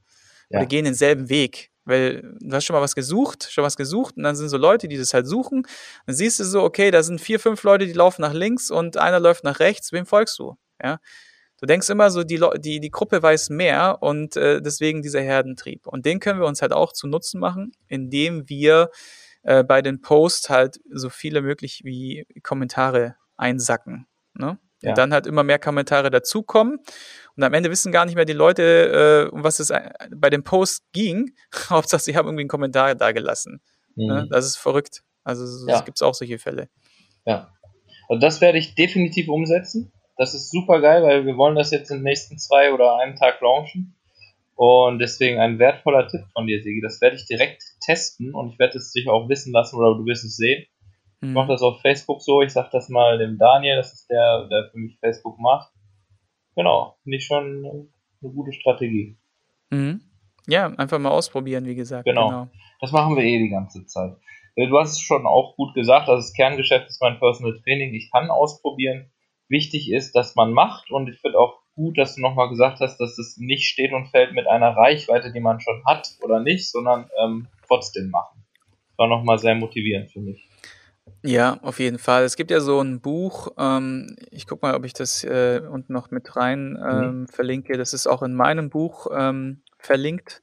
Ja. Oder gehen denselben Weg. Weil du hast schon mal was gesucht, schon was gesucht und dann sind so Leute, die das halt suchen. Dann siehst du so, okay, da sind vier, fünf Leute, die laufen nach links und einer läuft nach rechts. Wem folgst du? Ja. Du denkst immer so, die, die, die Gruppe weiß mehr und äh, deswegen dieser Herdentrieb. Und den können wir uns halt auch zu Nutzen machen, indem wir äh, bei den Posts halt so viele möglich wie Kommentare einsacken. Ne? Ja. Und dann halt immer mehr Kommentare dazukommen. Und am Ende wissen gar nicht mehr die Leute, äh, um was es äh, bei dem Post ging. Hauptsache, sie haben irgendwie einen Kommentar da gelassen. Ne? Mhm. Ne? Das ist verrückt. Also es ja. gibt auch solche Fälle. Ja. Also das werde ich definitiv umsetzen. Das ist super geil, weil wir wollen das jetzt in den nächsten zwei oder einem Tag launchen. Und deswegen ein wertvoller Tipp von dir, Sigi. Das werde ich direkt testen und ich werde es dich auch wissen lassen oder du wirst es sehen. Ich mache mhm. das auf Facebook so, ich sage das mal dem Daniel, das ist der, der für mich Facebook macht. Genau, finde ich schon eine gute Strategie. Mhm. Ja, einfach mal ausprobieren, wie gesagt. Genau. genau. Das machen wir eh die ganze Zeit. Äh, du hast es schon auch gut gesagt, also das Kerngeschäft ist mein Personal Training. Ich kann ausprobieren. Wichtig ist, dass man macht und ich finde auch gut, dass du nochmal gesagt hast, dass es nicht steht und fällt mit einer Reichweite, die man schon hat oder nicht, sondern ähm, trotzdem machen. Das war nochmal sehr motivierend für mich. Ja, auf jeden Fall. Es gibt ja so ein Buch, ähm, ich gucke mal, ob ich das äh, unten noch mit rein mhm. ähm, mhm. verlinke. Das ist auch in meinem Buch ähm, verlinkt.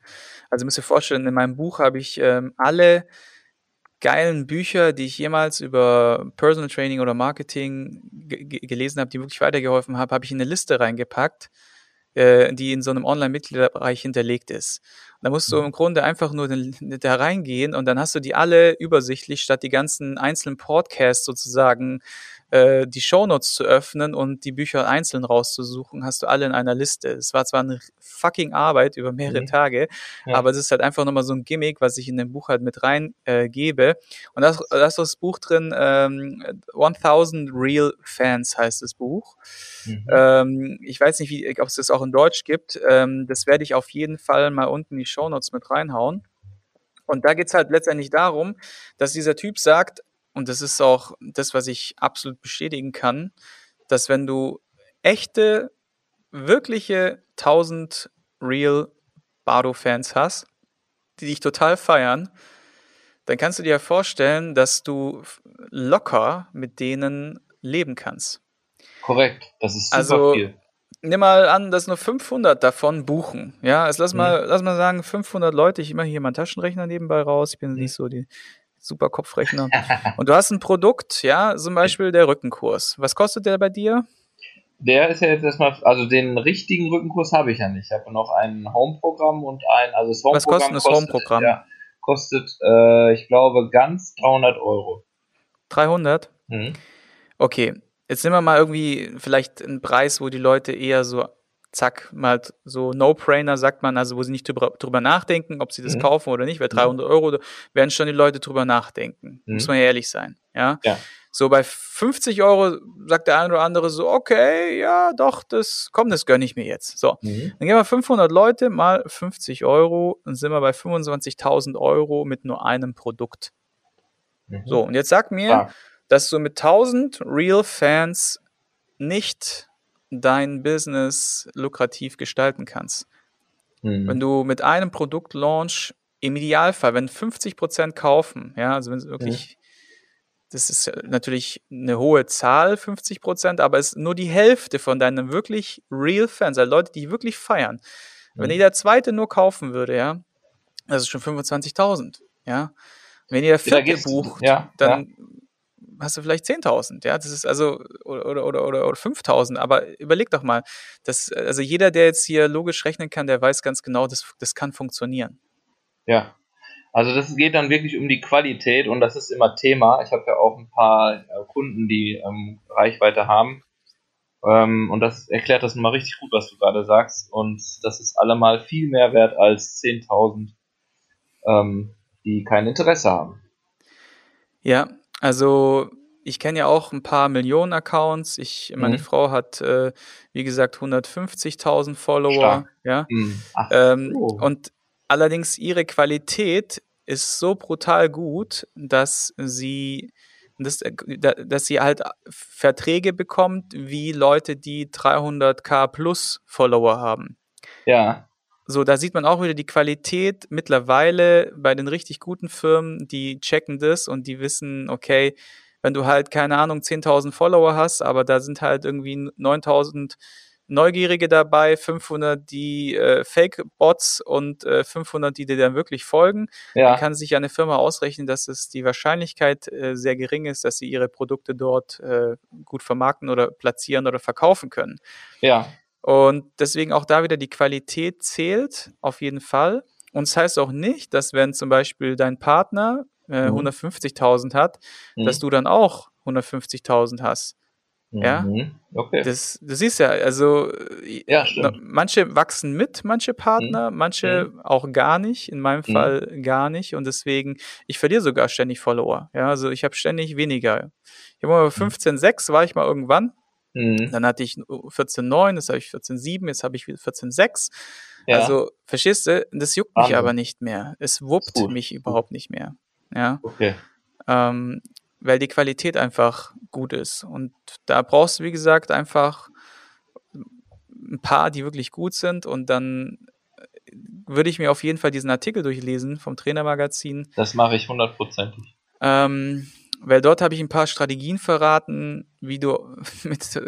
Also müsst ihr vorstellen, in meinem Buch habe ich ähm, alle geilen Bücher, die ich jemals über Personal Training oder Marketing gelesen habe, die wirklich weitergeholfen haben, habe ich in eine Liste reingepackt, äh, die in so einem Online-Mitgliederbereich hinterlegt ist. Da musst du mhm. im Grunde einfach nur da reingehen und dann hast du die alle übersichtlich, statt die ganzen einzelnen Podcasts sozusagen äh, die Shownotes zu öffnen und die Bücher einzeln rauszusuchen, hast du alle in einer Liste. Es war zwar eine fucking Arbeit über mehrere mhm. Tage, ja. aber es ist halt einfach nochmal so ein Gimmick, was ich in dem Buch halt mit rein äh, gebe. Und da ist das Buch drin, ähm, 1000 Real Fans heißt das Buch. Mhm. Ähm, ich weiß nicht, wie, ob es das auch in Deutsch gibt. Ähm, das werde ich auf jeden Fall mal unten in die Shownotes mit reinhauen. Und da geht's halt letztendlich darum, dass dieser Typ sagt, und das ist auch das, was ich absolut bestätigen kann, dass wenn du echte, wirkliche 1000 Real Bardo-Fans hast, die dich total feiern, dann kannst du dir vorstellen, dass du locker mit denen leben kannst. Korrekt, das ist super also, viel. Nimm mal an, dass nur 500 davon buchen. Ja, also lass mal, mhm. lass mal sagen, 500 Leute. Ich mache hier meinen Taschenrechner nebenbei raus. Ich bin mhm. nicht so die super Kopfrechner. Und du hast ein Produkt, ja, zum Beispiel der Rückenkurs. Was kostet der bei dir? Der ist ja jetzt erstmal, also den richtigen Rückenkurs habe ich ja nicht. Ich habe noch ein Home-Programm und ein, also das Home-Programm. Was kostet das Home-Programm? Ja, kostet, äh, ich glaube, ganz 300 Euro. 300? Mhm. Okay, jetzt nehmen wir mal irgendwie vielleicht einen Preis, wo die Leute eher so zack, mal so No-Brainer, sagt man, also wo sie nicht drüber, drüber nachdenken, ob sie das mhm. kaufen oder nicht, weil 300 mhm. Euro werden schon die Leute drüber nachdenken. Mhm. Muss man ja ehrlich sein. Ja? ja. So bei 50 Euro sagt der eine oder andere so, okay, ja, doch, das, komm, das gönne ich mir jetzt. So, mhm. dann gehen wir 500 Leute mal 50 Euro, dann sind wir bei 25.000 Euro mit nur einem Produkt. Mhm. So, und jetzt sag mir, ah. dass du mit 1000 Real Fans nicht dein Business lukrativ gestalten kannst. Mhm. Wenn du mit einem Produktlaunch im Idealfall, wenn 50 Prozent kaufen, ja, also wenn es wirklich, mhm. das ist natürlich eine hohe Zahl, 50 Prozent, aber es ist nur die Hälfte von deinen wirklich real Fans, also Leute, die wirklich feiern. Mhm. Wenn jeder zweite nur kaufen würde, ja, das ist schon 25.000, ja. Wenn ihr vierte bucht, ja, dann ja hast du vielleicht 10.000, ja, das ist also, oder, oder, oder, oder 5.000, aber überleg doch mal, das, also jeder, der jetzt hier logisch rechnen kann, der weiß ganz genau, das, das kann funktionieren. Ja, also das geht dann wirklich um die Qualität und das ist immer Thema. Ich habe ja auch ein paar äh, Kunden, die ähm, Reichweite haben ähm, und das erklärt das mal richtig gut, was du gerade sagst und das ist allemal viel mehr wert als 10.000, ähm, die kein Interesse haben. Ja, also ich kenne ja auch ein paar Millionen Accounts. Ich, meine mhm. Frau hat, äh, wie gesagt, 150.000 Follower. Stark. Ja. Mhm. Ach, ähm, oh. Und allerdings ihre Qualität ist so brutal gut, dass sie, dass, äh, dass sie halt Verträge bekommt wie Leute, die 300k plus Follower haben. Ja. So, da sieht man auch wieder die Qualität mittlerweile bei den richtig guten Firmen, die checken das und die wissen, okay, wenn du halt, keine Ahnung, 10.000 Follower hast, aber da sind halt irgendwie 9.000 Neugierige dabei, 500 die äh, Fake-Bots und äh, 500 die dir dann wirklich folgen, ja. dann kann sich eine Firma ausrechnen, dass es die Wahrscheinlichkeit äh, sehr gering ist, dass sie ihre Produkte dort äh, gut vermarkten oder platzieren oder verkaufen können. Ja. Und deswegen auch da wieder die Qualität zählt, auf jeden Fall. Und es das heißt auch nicht, dass wenn zum Beispiel dein Partner äh, mhm. 150.000 hat, mhm. dass du dann auch 150.000 hast. Ja, mhm. okay. Das, das siehst ja, also ja, manche wachsen mit, manche Partner, mhm. manche mhm. auch gar nicht, in meinem mhm. Fall gar nicht und deswegen, ich verliere sogar ständig Follower. Ja, also ich habe ständig weniger. Ich habe mal 15,6 war ich mal irgendwann, Mhm. Dann hatte ich 14,9, jetzt habe ich 14,7, jetzt habe ich 14,6. Ja. Also, verstehst du, das juckt mich aber nicht mehr. Es wuppt mich überhaupt nicht mehr. Ja. Okay. Ähm, weil die Qualität einfach gut ist. Und da brauchst du, wie gesagt, einfach ein paar, die wirklich gut sind und dann würde ich mir auf jeden Fall diesen Artikel durchlesen vom Trainermagazin. Das mache ich hundertprozentig. Ähm, weil dort habe ich ein paar Strategien verraten, wie du mit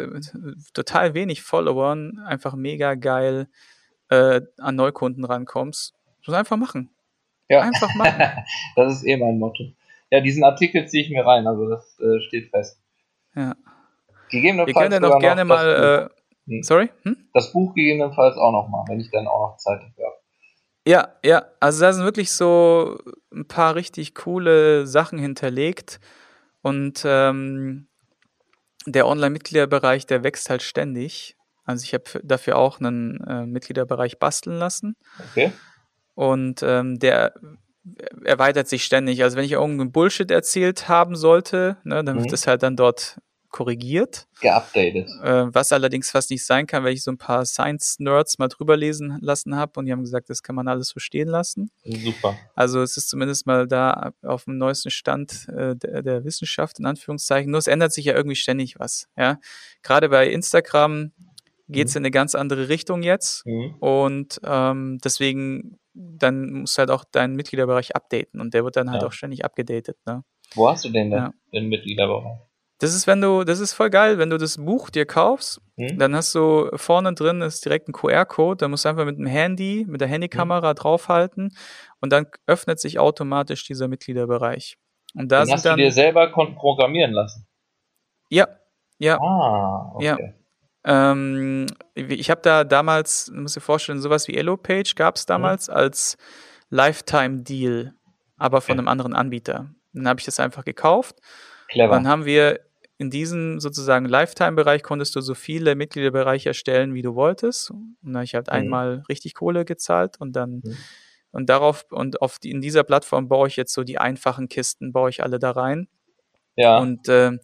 total wenig Followern einfach mega geil äh, an Neukunden rankommst. Das muss einfach machen. Ja. Einfach machen. das ist eh mein Motto. Ja, diesen Artikel ziehe ich mir rein, also das äh, steht fest. Ja. Gegebenenfalls Wir können noch gerne noch mal. Äh, hm. Sorry? Hm? Das Buch gegebenenfalls auch noch mal, wenn ich dann auch noch Zeit habe. Ja, ja, also da sind wirklich so ein paar richtig coole Sachen hinterlegt. Und ähm, der Online-Mitgliederbereich, der wächst halt ständig. Also ich habe dafür auch einen äh, Mitgliederbereich basteln lassen. Okay. Und ähm, der erweitert sich ständig. Also wenn ich irgendeinen Bullshit erzählt haben sollte, ne, dann mhm. wird es halt dann dort korrigiert. Geupdatet. Äh, was allerdings fast nicht sein kann, weil ich so ein paar Science-Nerds mal drüber lesen lassen habe und die haben gesagt, das kann man alles so stehen lassen. Super. Also es ist zumindest mal da auf dem neuesten Stand äh, der, der, Wissenschaft, in Anführungszeichen. Nur es ändert sich ja irgendwie ständig was. Ja? Gerade bei Instagram geht es mhm. in eine ganz andere Richtung jetzt mhm. und ähm, deswegen dann musst du halt auch deinen Mitgliederbereich updaten und der wird dann halt ja. auch ständig abgedatet. Ne? Wo hast du den denn, ja. den Mitgliederbereich? Das ist, wenn du, das ist voll geil, wenn du das Buch dir kaufst, hm? dann hast du vorne drin ist direkt ein QR-Code, da musst du einfach mit dem Handy, mit der Handykamera hm? draufhalten und dann öffnet sich automatisch dieser Mitgliederbereich. Und da dann sind hast dann, du dir selber programmieren lassen. Ja, ja. Ah, okay. Ja. Ähm, ich habe da damals, du musst dir vorstellen, sowas wie Elo-Page gab es damals hm? als Lifetime-Deal, aber von okay. einem anderen Anbieter. Dann habe ich das einfach gekauft. Clever. Dann haben wir in diesem sozusagen Lifetime-Bereich konntest du so viele Mitgliederbereiche erstellen, wie du wolltest. Und da habe ich halt mhm. einmal richtig Kohle gezahlt und dann mhm. und darauf und auf die, in dieser Plattform baue ich jetzt so die einfachen Kisten, baue ich alle da rein. Ja. Und, äh, und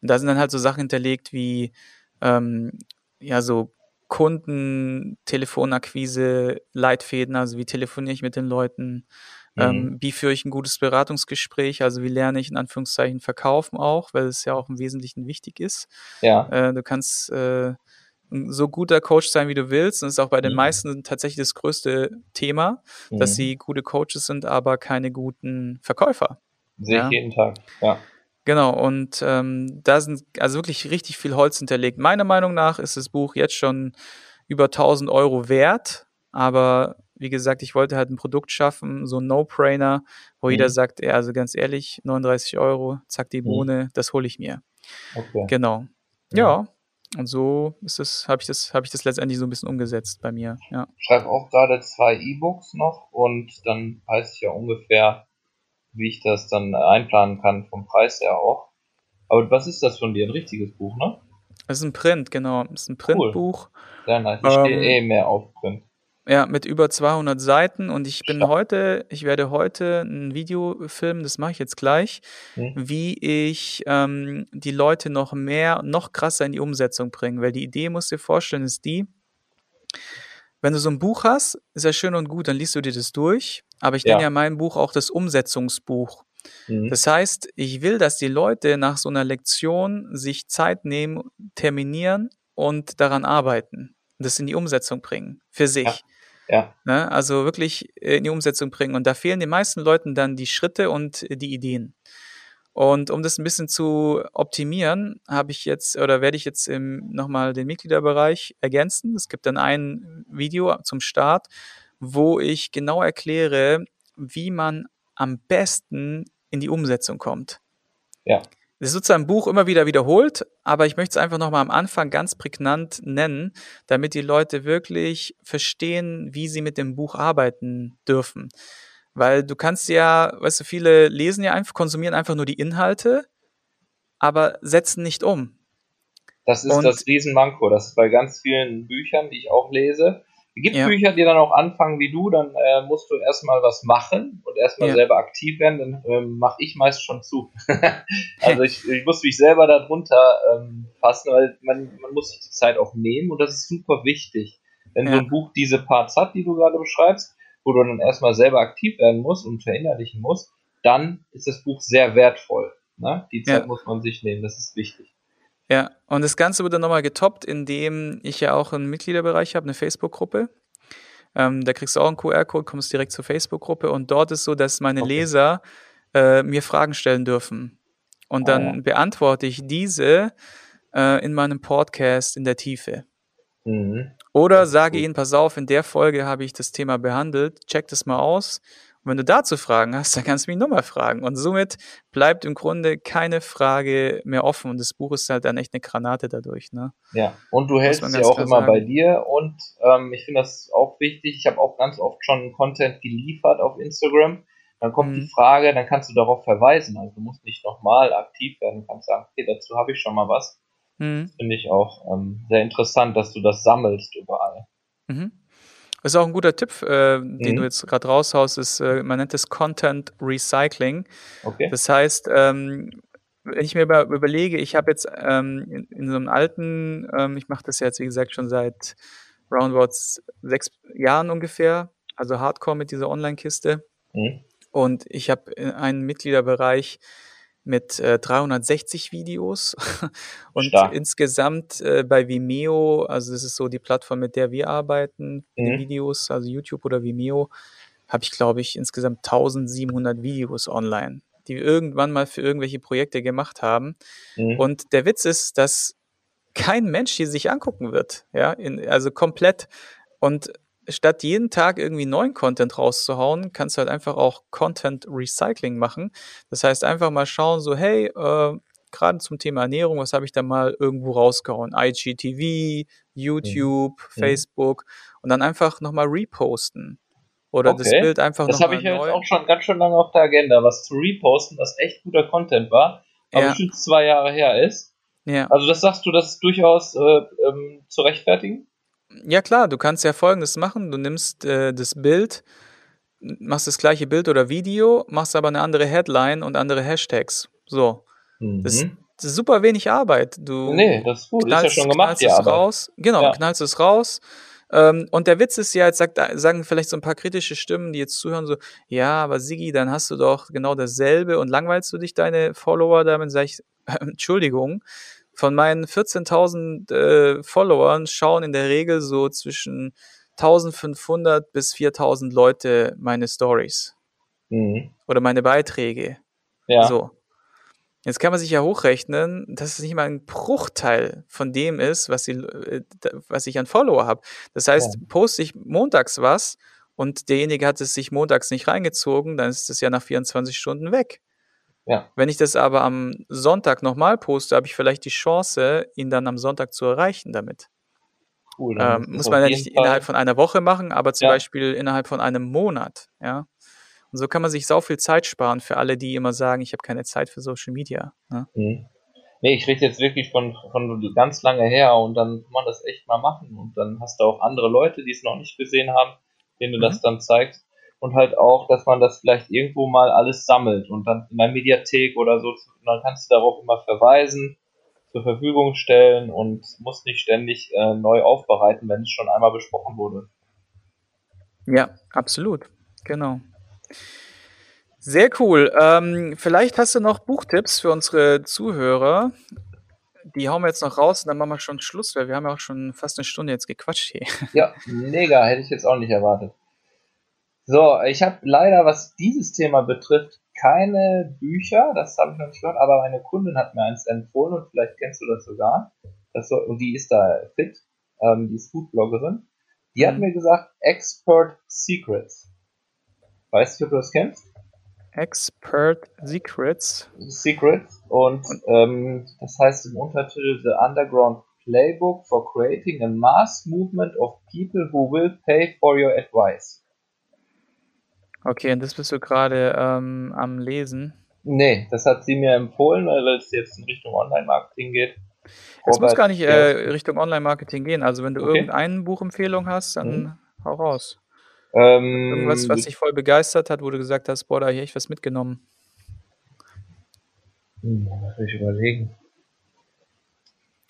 da sind dann halt so Sachen hinterlegt wie ähm, ja so Kunden, Telefonakquise, Leitfäden, also wie telefoniere ich mit den Leuten, ähm, mhm. wie führe ich ein gutes Beratungsgespräch? Also wie lerne ich in Anführungszeichen verkaufen auch, weil es ja auch im Wesentlichen wichtig ist. Ja. Äh, du kannst äh, so guter Coach sein, wie du willst. Und das ist auch bei den mhm. meisten tatsächlich das größte Thema, mhm. dass sie gute Coaches sind, aber keine guten Verkäufer. Sehe ja? ich jeden Tag, ja. Genau, und ähm, da sind also wirklich richtig viel Holz hinterlegt. Meiner Meinung nach ist das Buch jetzt schon über 1000 Euro wert, aber wie gesagt, ich wollte halt ein Produkt schaffen, so ein No-Brainer, wo mhm. jeder sagt, ja, also ganz ehrlich, 39 Euro, zack, die mhm. Bohne, mhm. das hole ich mir. Okay. Genau. Ja. Und so ist es, habe ich das, habe ich das letztendlich so ein bisschen umgesetzt bei mir. Ja. Ich schreibe auch gerade zwei E-Books noch und dann weiß ich ja ungefähr, wie ich das dann einplanen kann, vom Preis her auch. Aber was ist das von dir? Ein richtiges Buch, ne? Das ist ein Print, genau. Das ist ein Printbuch. Cool. Sehr nice. Ich ähm, stehe eh mehr auf Print. Ja, mit über 200 Seiten und ich bin heute, ich werde heute ein Video filmen, das mache ich jetzt gleich, mhm. wie ich ähm, die Leute noch mehr, noch krasser in die Umsetzung bringe. Weil die Idee, musst du dir vorstellen, ist die, wenn du so ein Buch hast, ist ja schön und gut, dann liest du dir das durch. Aber ich ja. nenne ja mein Buch auch das Umsetzungsbuch. Mhm. Das heißt, ich will, dass die Leute nach so einer Lektion sich Zeit nehmen, terminieren und daran arbeiten das in die Umsetzung bringen für sich. Ja. Ja. Ne? Also wirklich äh, in die Umsetzung bringen. Und da fehlen den meisten Leuten dann die Schritte und die Ideen. Und um das ein bisschen zu optimieren, habe ich jetzt oder werde ich jetzt nochmal den Mitgliederbereich ergänzen. Es gibt dann ein Video zum Start, wo ich genau erkläre, wie man am besten in die Umsetzung kommt. Ja. Das ist sozusagen ein Buch immer wieder wiederholt, aber ich möchte es einfach nochmal am Anfang ganz prägnant nennen, damit die Leute wirklich verstehen, wie sie mit dem Buch arbeiten dürfen. Weil du kannst ja, weißt du, viele lesen ja einfach, konsumieren einfach nur die Inhalte, aber setzen nicht um. Das ist Und, das Riesenmanko. Das ist bei ganz vielen Büchern, die ich auch lese. Es gibt ja. Bücher, die dann auch anfangen wie du, dann äh, musst du erstmal was machen und erstmal ja. selber aktiv werden, dann ähm, mache ich meist schon zu. also ich, ich muss mich selber darunter ähm, fassen, weil man, man muss sich die Zeit auch nehmen und das ist super wichtig. Wenn ja. so ein Buch diese Parts hat, die du gerade beschreibst, wo du dann erstmal selber aktiv werden musst und verinnerlichen musst, dann ist das Buch sehr wertvoll. Ne? Die Zeit muss man sich nehmen, das ist wichtig. Ja, und das Ganze wird dann nochmal getoppt, indem ich ja auch einen Mitgliederbereich habe, eine Facebook-Gruppe. Ähm, da kriegst du auch einen QR-Code, kommst direkt zur Facebook-Gruppe und dort ist so, dass meine okay. Leser äh, mir Fragen stellen dürfen. Und dann oh. beantworte ich diese äh, in meinem Podcast in der Tiefe. Mhm. Oder sage ihnen, pass auf, in der Folge habe ich das Thema behandelt, check das mal aus und wenn du dazu Fragen hast, dann kannst du mich nochmal fragen. Und somit bleibt im Grunde keine Frage mehr offen. Und das Buch ist halt dann echt eine Granate dadurch. Ne? Ja, und du hältst ja auch immer sagen. bei dir. Und ähm, ich finde das auch wichtig. Ich habe auch ganz oft schon Content geliefert auf Instagram. Dann kommt mhm. die Frage, dann kannst du darauf verweisen. Also du musst nicht nochmal aktiv werden. Du kannst sagen, okay, dazu habe ich schon mal was. Mhm. Finde ich auch ähm, sehr interessant, dass du das sammelst überall. Mhm. Das ist auch ein guter Tipp, äh, mhm. den du jetzt gerade raushaust, ist, äh, man nennt es Content Recycling. Okay. Das heißt, ähm, wenn ich mir über, überlege, ich habe jetzt ähm, in, in, so einem alten, ähm, ich mache das jetzt, wie gesagt, schon seit roundabout sechs Jahren ungefähr, also Hardcore mit dieser Online-Kiste. Mhm. Und ich habe einen Mitgliederbereich, mit äh, 360 Videos und Stark. insgesamt äh, bei Vimeo, also das ist so die Plattform, mit der wir arbeiten, mhm. Videos, also YouTube oder Vimeo, habe ich glaube ich insgesamt 1700 Videos online, die wir irgendwann mal für irgendwelche Projekte gemacht haben. Mhm. Und der Witz ist, dass kein Mensch hier sich angucken wird, ja, in, also komplett. Und statt jeden Tag irgendwie neuen Content rauszuhauen, kannst du halt einfach auch Content Recycling machen. Das heißt, einfach mal schauen, so, hey, äh, gerade zum Thema Ernährung, was habe ich da mal irgendwo rausgehauen? IGTV, YouTube, mhm. Facebook und dann einfach nochmal reposten. Oder okay. das Bild einfach Das habe ich ja jetzt auch schon ganz schön lange auf der Agenda, was zu reposten, was echt guter Content war, aber ja. schon zwei Jahre her ist. Ja. Also das sagst du, das ist durchaus äh, ähm, zu rechtfertigen? Ja klar, du kannst ja Folgendes machen. Du nimmst äh, das Bild, machst das gleiche Bild oder Video, machst aber eine andere Headline und andere Hashtags. So. Mhm. Das, das, ist super wenig Arbeit. Du nee, das ist gut. Knallst, ist ja schon gemacht, knallst es raus. Genau, ja. knallst es raus. Ähm, und der Witz ist ja, jetzt sagt, sagen vielleicht so ein paar kritische Stimmen, die jetzt zuhören, so, ja, aber Sigi, dann hast du doch genau dasselbe und langweilst du dich deine Follower damit, sag ich, Entschuldigung, von meinen 14.000 äh, Followern schauen in der Regel so zwischen 1500 bis 4000 Leute meine Stories mhm. oder meine Beiträge. Ja. So. Jetzt kann man sich ja hochrechnen, dass es nicht mal ein Bruchteil von dem ist, was, die, äh, was ich an Follower habe. Das heißt, ja. poste ich montags was und derjenige hat es sich montags nicht reingezogen, dann ist es ja nach 24 Stunden weg. Ja. Wenn ich das aber am Sonntag nochmal poste, habe ich vielleicht die Chance, ihn dann am Sonntag zu erreichen damit. Cool, ähm, muss man ja nicht Fall. innerhalb von einer Woche machen, aber zum ja. Beispiel innerhalb von einem Monat, ja. Und so kann man sich sau viel Zeit sparen für alle, die immer sagen, ich habe keine Zeit für Social Media. Ne? Mhm. Nee, ich rede jetzt wirklich von, von ganz lange her und dann kann man das echt mal machen und dann hast du auch andere Leute, die es noch nicht gesehen haben, denen du mhm. das dann zeigst und halt auch, dass man das vielleicht irgendwo mal alles sammelt und dann in der Mediathek oder so, dann kannst du darauf immer verweisen, zur Verfügung stellen und musst nicht ständig äh, neu aufbereiten, wenn es schon einmal besprochen wurde. Ja, absolut. Genau. Sehr cool. Ähm, vielleicht hast du noch Buchtipps für unsere Zuhörer. Die hauen wir jetzt noch raus und dann machen wir schon Schluss, weil wir haben ja auch schon fast eine Stunde jetzt gequatscht hier. Ja, mega, hätte ich jetzt auch nicht erwartet. So, ich habe leider, was dieses Thema betrifft, keine Bücher, das habe ich noch nicht gehört, aber meine Kundin hat mir eins empfohlen und vielleicht kennst du das sogar. Das soll, und die ist da fit, ähm, die ist Foodbloggerin. Die hat mhm. mir gesagt, Expert Secrets. Weißt du, ob du das kennst? Expert Secrets. Secrets und ähm, das heißt im Untertitel The Underground Playbook for Creating a Mass Movement of People Who Will Pay for Your Advice. Okay, und das bist du gerade ähm, am Lesen? Nee, das hat sie mir empfohlen, weil es jetzt in Richtung Online-Marketing geht. Es muss gar nicht äh, Richtung Online-Marketing gehen. Also wenn du okay. irgendeine Buchempfehlung hast, dann mhm. hau raus. Ähm, Irgendwas, was dich voll begeistert hat, wo du gesagt hast, boah, da habe ich echt was mitgenommen. Hm, muss ich überlegen.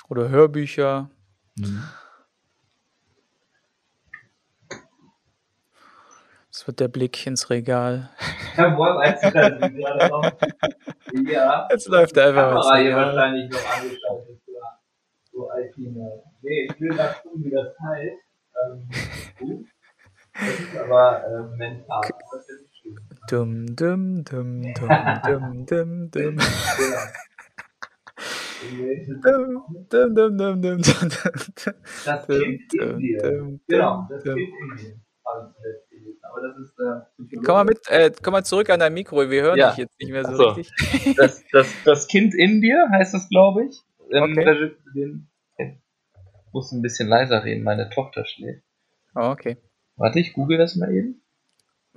Oder Hörbücher. Mhm. Das wird der Blick ins Regal. Ja, Jetzt läuft er einfach Kamera hier wahrscheinlich noch angeschaltet. So IP Nee, ich will mal gucken, wie das heißt. Ähm, das ist aber äh, mental. Dum, dum, dum, dum, dum, dum, dum. Dum, dum, dum, dum, dum, Das Kind in dir. Genau, das Kind in dir. Aber das ist, äh, komm, mal mit, äh, komm mal zurück an dein Mikro, wir hören ja. dich jetzt nicht mehr so, so. richtig. Das, das, das Kind in dir heißt das, glaube ich. Ähm, okay. Den, ich muss ein bisschen leiser reden, meine Tochter schläft. Oh, okay. Warte, ich google das mal eben.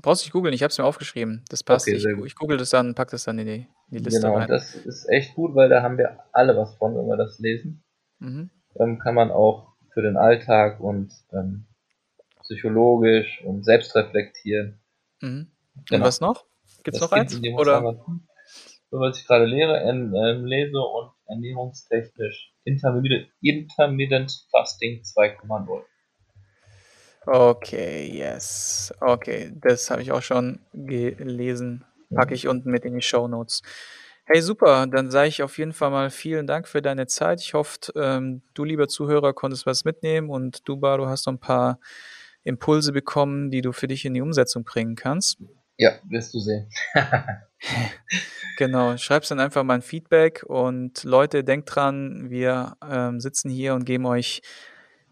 Brauchst du nicht googeln, ich habe es mir aufgeschrieben. Das passt. Okay, ich, ich google das dann, pack das dann in die, in die Liste genau, rein. das ist echt gut, weil da haben wir alle was von, wenn wir das lesen. Mhm. Dann kann man auch für den Alltag und ähm, psychologisch und selbst reflektieren. Mhm. Genau. Und was noch? Gibt es noch eins? Oder? So, was ich gerade lehre, in, ähm, lese und ernährungstechnisch Intermittent, Intermittent Fasting 2,0. Okay, yes. Okay, das habe ich auch schon gelesen. Packe ich unten mit in die Show Notes. Hey, super. Dann sage ich auf jeden Fall mal vielen Dank für deine Zeit. Ich hoffe, ähm, du, lieber Zuhörer, konntest was mitnehmen und du, Bar, du hast noch ein paar Impulse bekommen, die du für dich in die Umsetzung bringen kannst. Ja, wirst du sehen. genau, schreibst dann einfach mal ein Feedback und Leute, denkt dran, wir ähm, sitzen hier und geben euch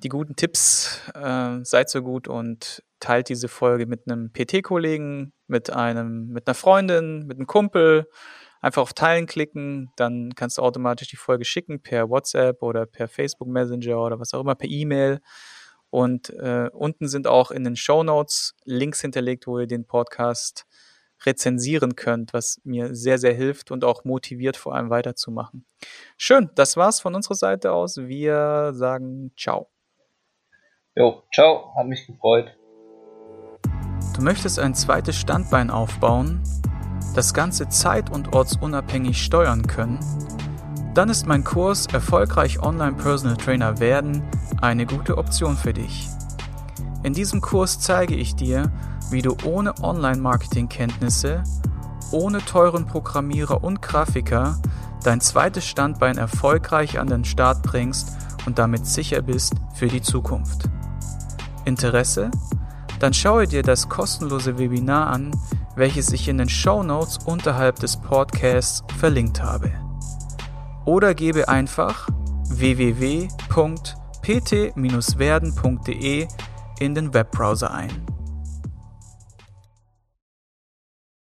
die guten Tipps. Äh, seid so gut und teilt diese Folge mit einem PT-Kollegen, mit einem, mit einer Freundin, mit einem Kumpel. Einfach auf Teilen klicken, dann kannst du automatisch die Folge schicken per WhatsApp oder per Facebook Messenger oder was auch immer, per E-Mail. Und äh, unten sind auch in den Show Notes Links hinterlegt, wo ihr den Podcast rezensieren könnt, was mir sehr, sehr hilft und auch motiviert, vor allem weiterzumachen. Schön, das war's von unserer Seite aus. Wir sagen ciao. Jo, ciao, hat mich gefreut. Du möchtest ein zweites Standbein aufbauen, das Ganze zeit- und ortsunabhängig steuern können? Dann ist mein Kurs Erfolgreich Online Personal Trainer werden eine gute Option für dich. In diesem Kurs zeige ich dir, wie du ohne Online-Marketing-Kenntnisse, ohne teuren Programmierer und Grafiker dein zweites Standbein erfolgreich an den Start bringst und damit sicher bist für die Zukunft. Interesse? Dann schaue dir das kostenlose Webinar an, welches ich in den Show Notes unterhalb des Podcasts verlinkt habe. Oder gebe einfach www.pt-werden.de in den Webbrowser ein.